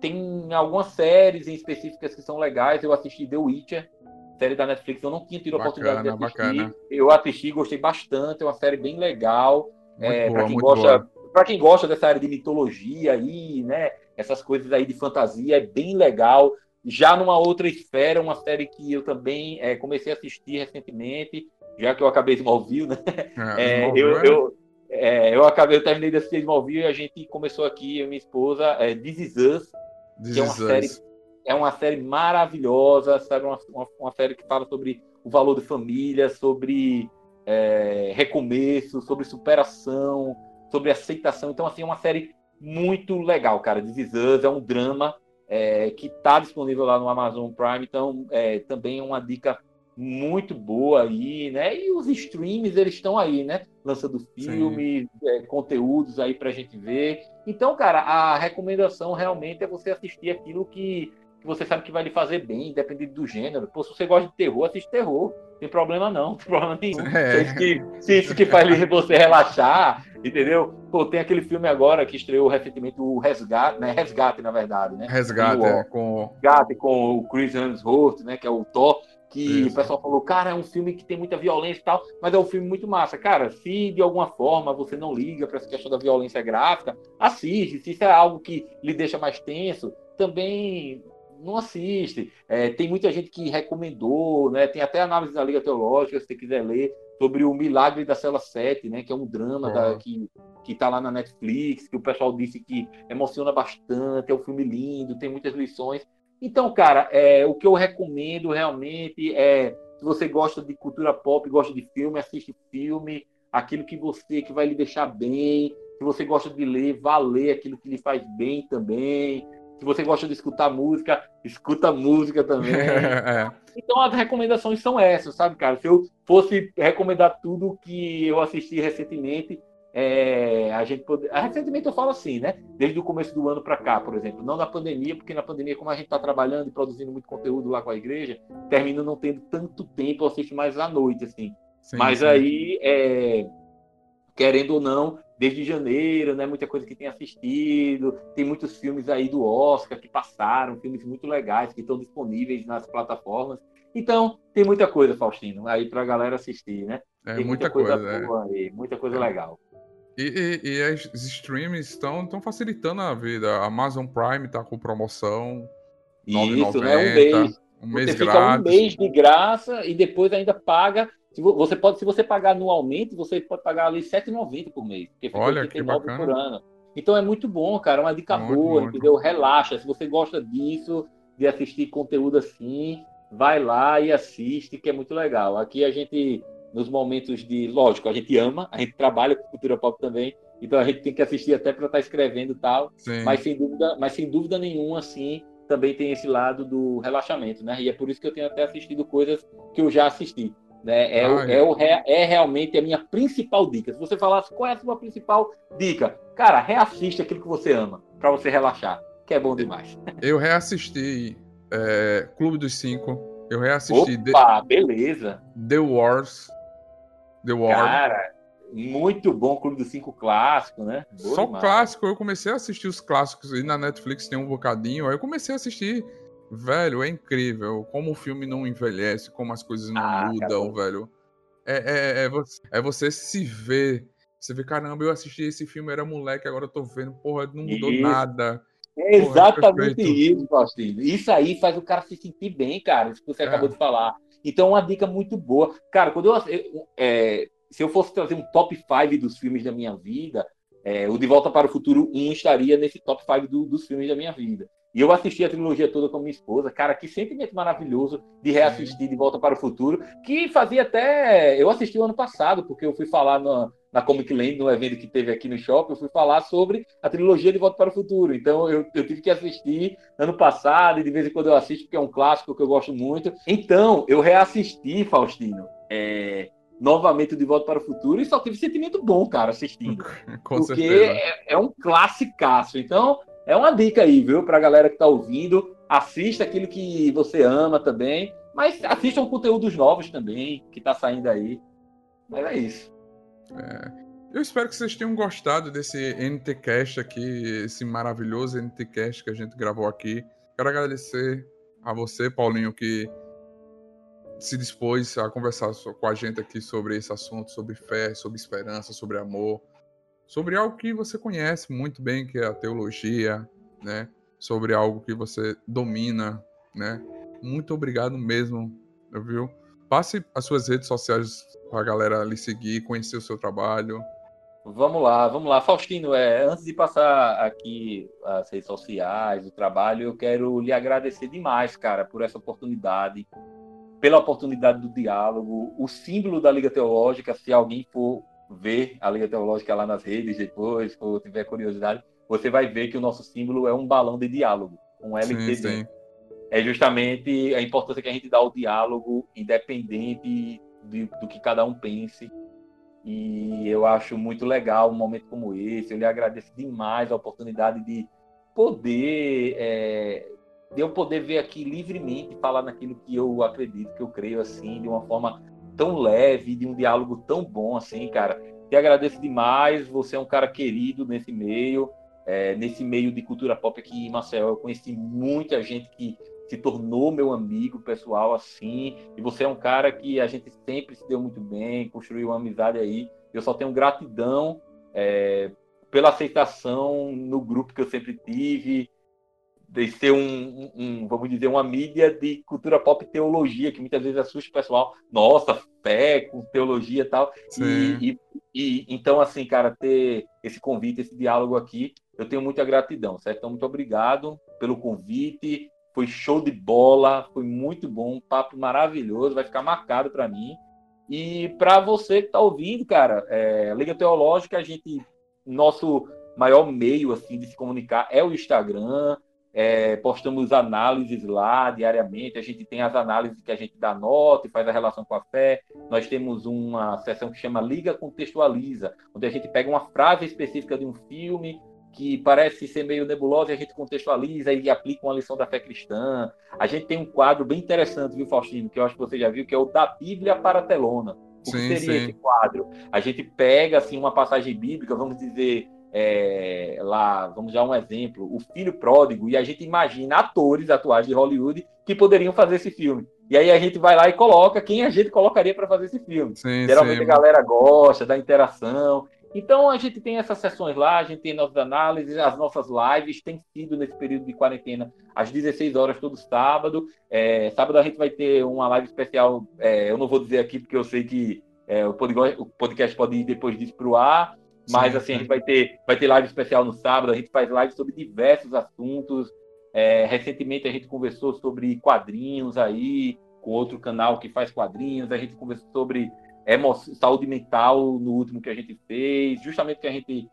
tem algumas séries em específicas que são legais. Eu assisti The Witcher, série da Netflix, eu não tinha tido a oportunidade de assistir. Bacana. Eu assisti, gostei bastante, é uma série bem legal. É, para quem gosta, para quem gosta dessa área de mitologia aí, né? essas coisas aí de fantasia, é bem legal. Já numa outra esfera, uma série que eu também é, comecei a assistir recentemente, já que eu acabei de Smallville, né? É, é, eu, é. eu, é, eu acabei, eu terminei de assistir Smallville e a gente começou aqui, eu e minha esposa, é, This Is Us, This que é uma série é uma série maravilhosa, sabe? Uma, uma, uma, série que fala sobre o valor de família, sobre é, recomeço, sobre superação, sobre aceitação. Então, assim, é uma série muito legal, cara. This Is é um drama é, que está disponível lá no Amazon Prime, então é, também é uma dica muito boa aí, né? E os streams, eles estão aí, né? Lançando filmes, é, conteúdos aí pra gente ver. Então, cara, a recomendação realmente é você assistir aquilo que, que você sabe que vai lhe fazer bem, independente do gênero. Pô, se você gosta de terror, assiste terror. Não tem problema não, (laughs) não tem problema nenhum. É. Se, isso que, se isso que faz você relaxar, Entendeu? Pô, tem aquele filme agora que estreou recentemente, o Resgate, né? Resgate, na verdade, né? Resgate, é, com... Resgate com o Chris Hemsworth, né? Que é o Thor, que Isso. o pessoal falou, cara, é um filme que tem muita violência e tal, mas é um filme muito massa. Cara, se de alguma forma você não liga para essa questão da violência gráfica, assiste. Se isso é algo que lhe deixa mais tenso, também não assiste. É, tem muita gente que recomendou, né? Tem até análise da Liga Teológica, se você quiser ler, sobre o Milagre da Cela 7, né? Que é um drama uhum. da, que, que tá lá na Netflix, que o pessoal disse que emociona bastante, é um filme lindo, tem muitas lições. Então, cara, é, o que eu recomendo realmente é se você gosta de cultura pop, gosta de filme, assiste filme, aquilo que você que vai lhe deixar bem. Se você gosta de ler, vá ler aquilo que lhe faz bem também. Se você gosta de escutar música, escuta música também. (laughs) é. Então as recomendações são essas, sabe, cara? Se eu fosse recomendar tudo que eu assisti recentemente, é, a gente pode... Recentemente eu falo assim, né? Desde o começo do ano para cá, por exemplo. Não na pandemia, porque na pandemia, como a gente está trabalhando e produzindo muito conteúdo lá com a igreja, termina não tendo tanto tempo, eu assisto mais à noite, assim. Sim, Mas sim. aí, é... querendo ou não, desde janeiro, né? Muita coisa que tem assistido. Tem muitos filmes aí do Oscar que passaram, filmes muito legais que estão disponíveis nas plataformas. Então, tem muita coisa, Faustino, aí para a galera assistir, né? É, tem muita, muita coisa, coisa boa é. aí, muita coisa é. legal. E, e, e as streams estão facilitando a vida. A Amazon Prime está com promoção. Isso, né? Um mês. Um mês você grátis. fica um mês de graça e depois ainda paga se você pode, se você pagar anualmente, você pode pagar ali R$ 7,90 por mês. Porque Olha, que bacana. por ano. Então é muito bom, cara, uma dica muito, boa, muito. entendeu? Relaxa, se você gosta disso, de assistir conteúdo assim, vai lá e assiste, que é muito legal. Aqui a gente, nos momentos de. Lógico, a gente ama, a gente trabalha com cultura pop também, então a gente tem que assistir até para estar tá escrevendo e tal. Sim. Mas sem dúvida, mas sem dúvida nenhuma, assim, também tem esse lado do relaxamento, né? E é por isso que eu tenho até assistido coisas que eu já assisti. Né? É, ah, é. é, o, é realmente a minha principal dica. Se você falasse qual é a sua principal dica, cara, reassiste aquilo que você ama, para você relaxar, que é bom demais. (laughs) Eu reassisti é, Clube dos Cinco. Eu reassisti. Opa, The, beleza. The Wars. The War. Cara, muito bom Clube dos Cinco clássico, né? Boa Só demais. clássico. Eu comecei a assistir os clássicos e na Netflix tem um bocadinho. Aí eu comecei a assistir. Velho, é incrível como o filme não envelhece, como as coisas não ah, mudam, velho. É, é, é, você, é você se ver. Você vê, caramba, eu assisti esse filme, era moleque, agora eu tô vendo, porra, não mudou Isso. nada. É exatamente Porra, isso, Faustino. Isso aí faz o cara se sentir bem, cara. Isso que você é. acabou de falar. Então, uma dica muito boa. Cara, quando eu, eu é, se eu fosse trazer um top 5 dos filmes da minha vida, é, o De Volta para o Futuro 1 estaria nesse top 5 do, dos filmes da minha vida. E eu assisti a trilogia toda com minha esposa. Cara, que sentimento maravilhoso de reassistir De Volta para o Futuro, que fazia até. Eu assisti o ano passado, porque eu fui falar no, na Comic Land, no evento que teve aqui no shopping, eu fui falar sobre a trilogia De Volta para o Futuro. Então eu, eu tive que assistir ano passado, e de vez em quando eu assisto, porque é um clássico que eu gosto muito. Então, eu reassisti, Faustino. É, novamente De Volta para o Futuro e só tive sentimento bom, cara, assistindo. (laughs) Com porque certeza. É, é um classicaço. Então, é uma dica aí, viu, pra galera que tá ouvindo. Assista aquilo que você ama também, mas assistam conteúdos novos também, que tá saindo aí. Mas é isso. É. Eu espero que vocês tenham gostado desse NTCast aqui, esse maravilhoso NTCast que a gente gravou aqui. Quero agradecer a você, Paulinho, que se dispôs a conversar com a gente aqui sobre esse assunto, sobre fé, sobre esperança, sobre amor sobre algo que você conhece muito bem, que é a teologia, né? Sobre algo que você domina, né? Muito obrigado mesmo, viu? Passe as suas redes sociais para a galera lhe seguir, conhecer o seu trabalho. Vamos lá, vamos lá. Faustino, é, antes de passar aqui as redes sociais, o trabalho, eu quero lhe agradecer demais, cara, por essa oportunidade, pela oportunidade do diálogo. O símbolo da Liga Teológica, se alguém for ver a Liga Teológica lá nas redes depois, ou tiver curiosidade, você vai ver que o nosso símbolo é um balão de diálogo, um LTD. Sim, sim. É justamente a importância que a gente dá ao diálogo, independente de, do que cada um pense. E eu acho muito legal um momento como esse. Eu lhe agradeço demais a oportunidade de poder, é, de eu poder ver aqui livremente falar naquilo que eu acredito, que eu creio assim, de uma forma tão leve, de um diálogo tão bom assim, cara. Te agradeço demais. Você é um cara querido nesse meio, é, nesse meio de cultura pop aqui em Maceió. Eu conheci muita gente que se tornou meu amigo pessoal assim. E você é um cara que a gente sempre se deu muito bem, construiu uma amizade aí. Eu só tenho gratidão é, pela aceitação no grupo que eu sempre tive, de ser um, um, vamos dizer, uma mídia de cultura pop e teologia, que muitas vezes assusta o pessoal. Nossa, fé com teologia e tal. E, e, e, então, assim, cara, ter esse convite, esse diálogo aqui, eu tenho muita gratidão, certo? Então, muito obrigado pelo convite. Foi show de bola, foi muito bom, um papo maravilhoso, vai ficar marcado para mim. E para você que está ouvindo, cara, é, Liga Teológica, a gente, nosso maior meio assim de se comunicar é o Instagram. É, postamos análises lá diariamente. A gente tem as análises que a gente dá nota e faz a relação com a fé. Nós temos uma seção que chama Liga Contextualiza, onde a gente pega uma frase específica de um filme que parece ser meio nebulosa e a gente contextualiza e aplica uma lição da fé cristã. A gente tem um quadro bem interessante, viu, Faustino, que eu acho que você já viu, que é o da Bíblia para a Telona. O sim, que seria sim. esse quadro? A gente pega assim uma passagem bíblica, vamos dizer, é, lá, vamos dar um exemplo, o Filho Pródigo, e a gente imagina atores atuais de Hollywood que poderiam fazer esse filme. E aí a gente vai lá e coloca quem a gente colocaria para fazer esse filme. Sim, Geralmente sim. a galera gosta da interação. Então a gente tem essas sessões lá, a gente tem nossas análises, as nossas lives têm sido nesse período de quarentena às 16 horas todo sábado. É, sábado a gente vai ter uma live especial, é, eu não vou dizer aqui porque eu sei que é, o podcast pode ir depois disso para o ar, Mas assim, a gente vai ter, vai ter live especial no sábado, a gente faz live sobre diversos assuntos. É, recentemente a gente conversou sobre quadrinhos aí, com outro canal que faz quadrinhos, a gente conversou sobre saúde mental no último que a gente fez, justamente que a gente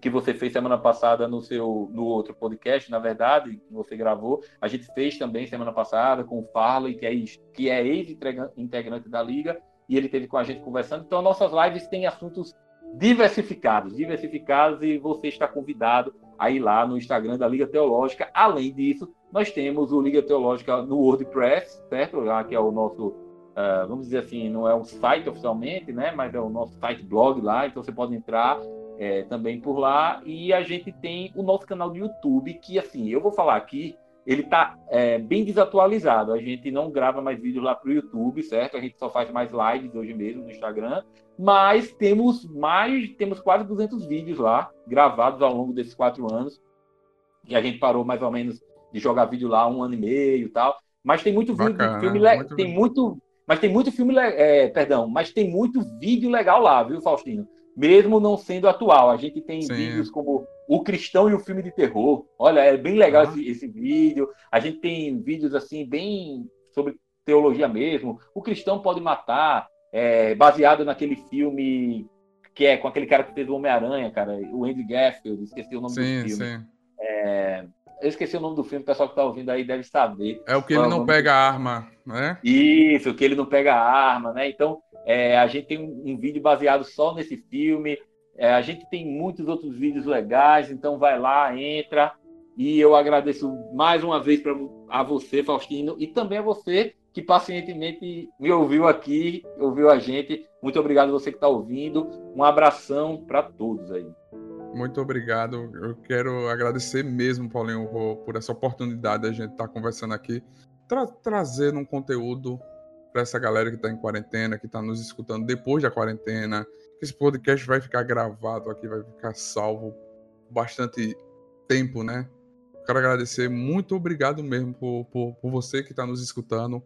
que você fez semana passada no seu no outro podcast, na verdade, que você gravou, a gente fez também semana passada com o Farley, que é que é ex-integrante da liga, e ele teve com a gente conversando. Então, nossas lives têm assuntos diversificados, diversificados, e você está convidado a ir lá no Instagram da Liga Teológica. Além disso, nós temos o Liga Teológica no WordPress, certo? Lá que é o nosso, uh, vamos dizer assim, não é um site oficialmente, né? Mas é o nosso site blog lá, então você pode entrar é, também por lá. E a gente tem o nosso canal do YouTube, que assim, eu vou falar aqui, ele está é, bem desatualizado. A gente não grava mais vídeos lá para o YouTube, certo? A gente só faz mais lives hoje mesmo no Instagram. Mas temos mais, temos quase 200 vídeos lá, gravados ao longo desses quatro anos. E a gente parou mais ou menos de jogar vídeo lá um ano e meio e tal. Mas tem muito Bacana, filme, muito tem muito, mas tem muito filme, é, perdão, mas tem muito vídeo legal lá, viu, Faustino? Mesmo não sendo atual, a gente tem Sim. vídeos como o cristão e o filme de terror. Olha, é bem legal esse, esse, vídeo. A gente tem vídeos assim bem sobre teologia mesmo. O cristão pode matar, é, baseado naquele filme que é com aquele cara que fez o Homem-Aranha, cara, o Andy Garfield, esqueci o nome sim, do filme. Sim. É, eu esqueci o nome do filme, o pessoal que está ouvindo aí deve saber. É o que ele não pega arma, né? Isso, que ele não pega arma, né? Então, é, a gente tem um, um, vídeo baseado só nesse filme. É, a gente tem muitos outros vídeos legais, então vai lá, entra. E eu agradeço mais uma vez pra, a você, Faustino, e também a você que pacientemente me ouviu aqui, ouviu a gente. Muito obrigado a você que está ouvindo. Um abração para todos aí. Muito obrigado. Eu quero agradecer mesmo, Paulinho, por, essa oportunidade de a gente estar tá conversando aqui, tra trazendo um conteúdo para essa galera que está em quarentena, que está nos escutando depois da quarentena. Esse podcast vai ficar gravado aqui, vai ficar salvo bastante tempo, né? Quero agradecer, muito obrigado mesmo por, por, por você que está nos escutando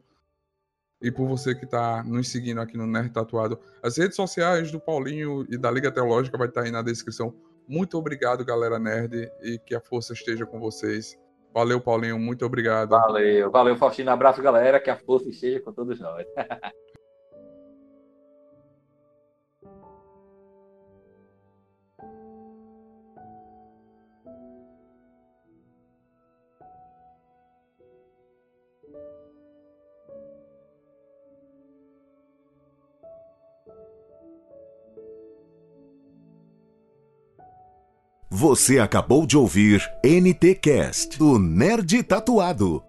e por você que está nos seguindo aqui no Nerd Tatuado. As redes sociais do Paulinho e da Liga Teológica vai estar tá aí na descrição. Muito obrigado, galera nerd, e que a força esteja com vocês. Valeu, Paulinho, muito obrigado. Valeu, valeu, Faustino. Abraço, galera, que a força esteja com todos nós. (laughs) Você acabou de ouvir NTcast do Nerd Tatuado.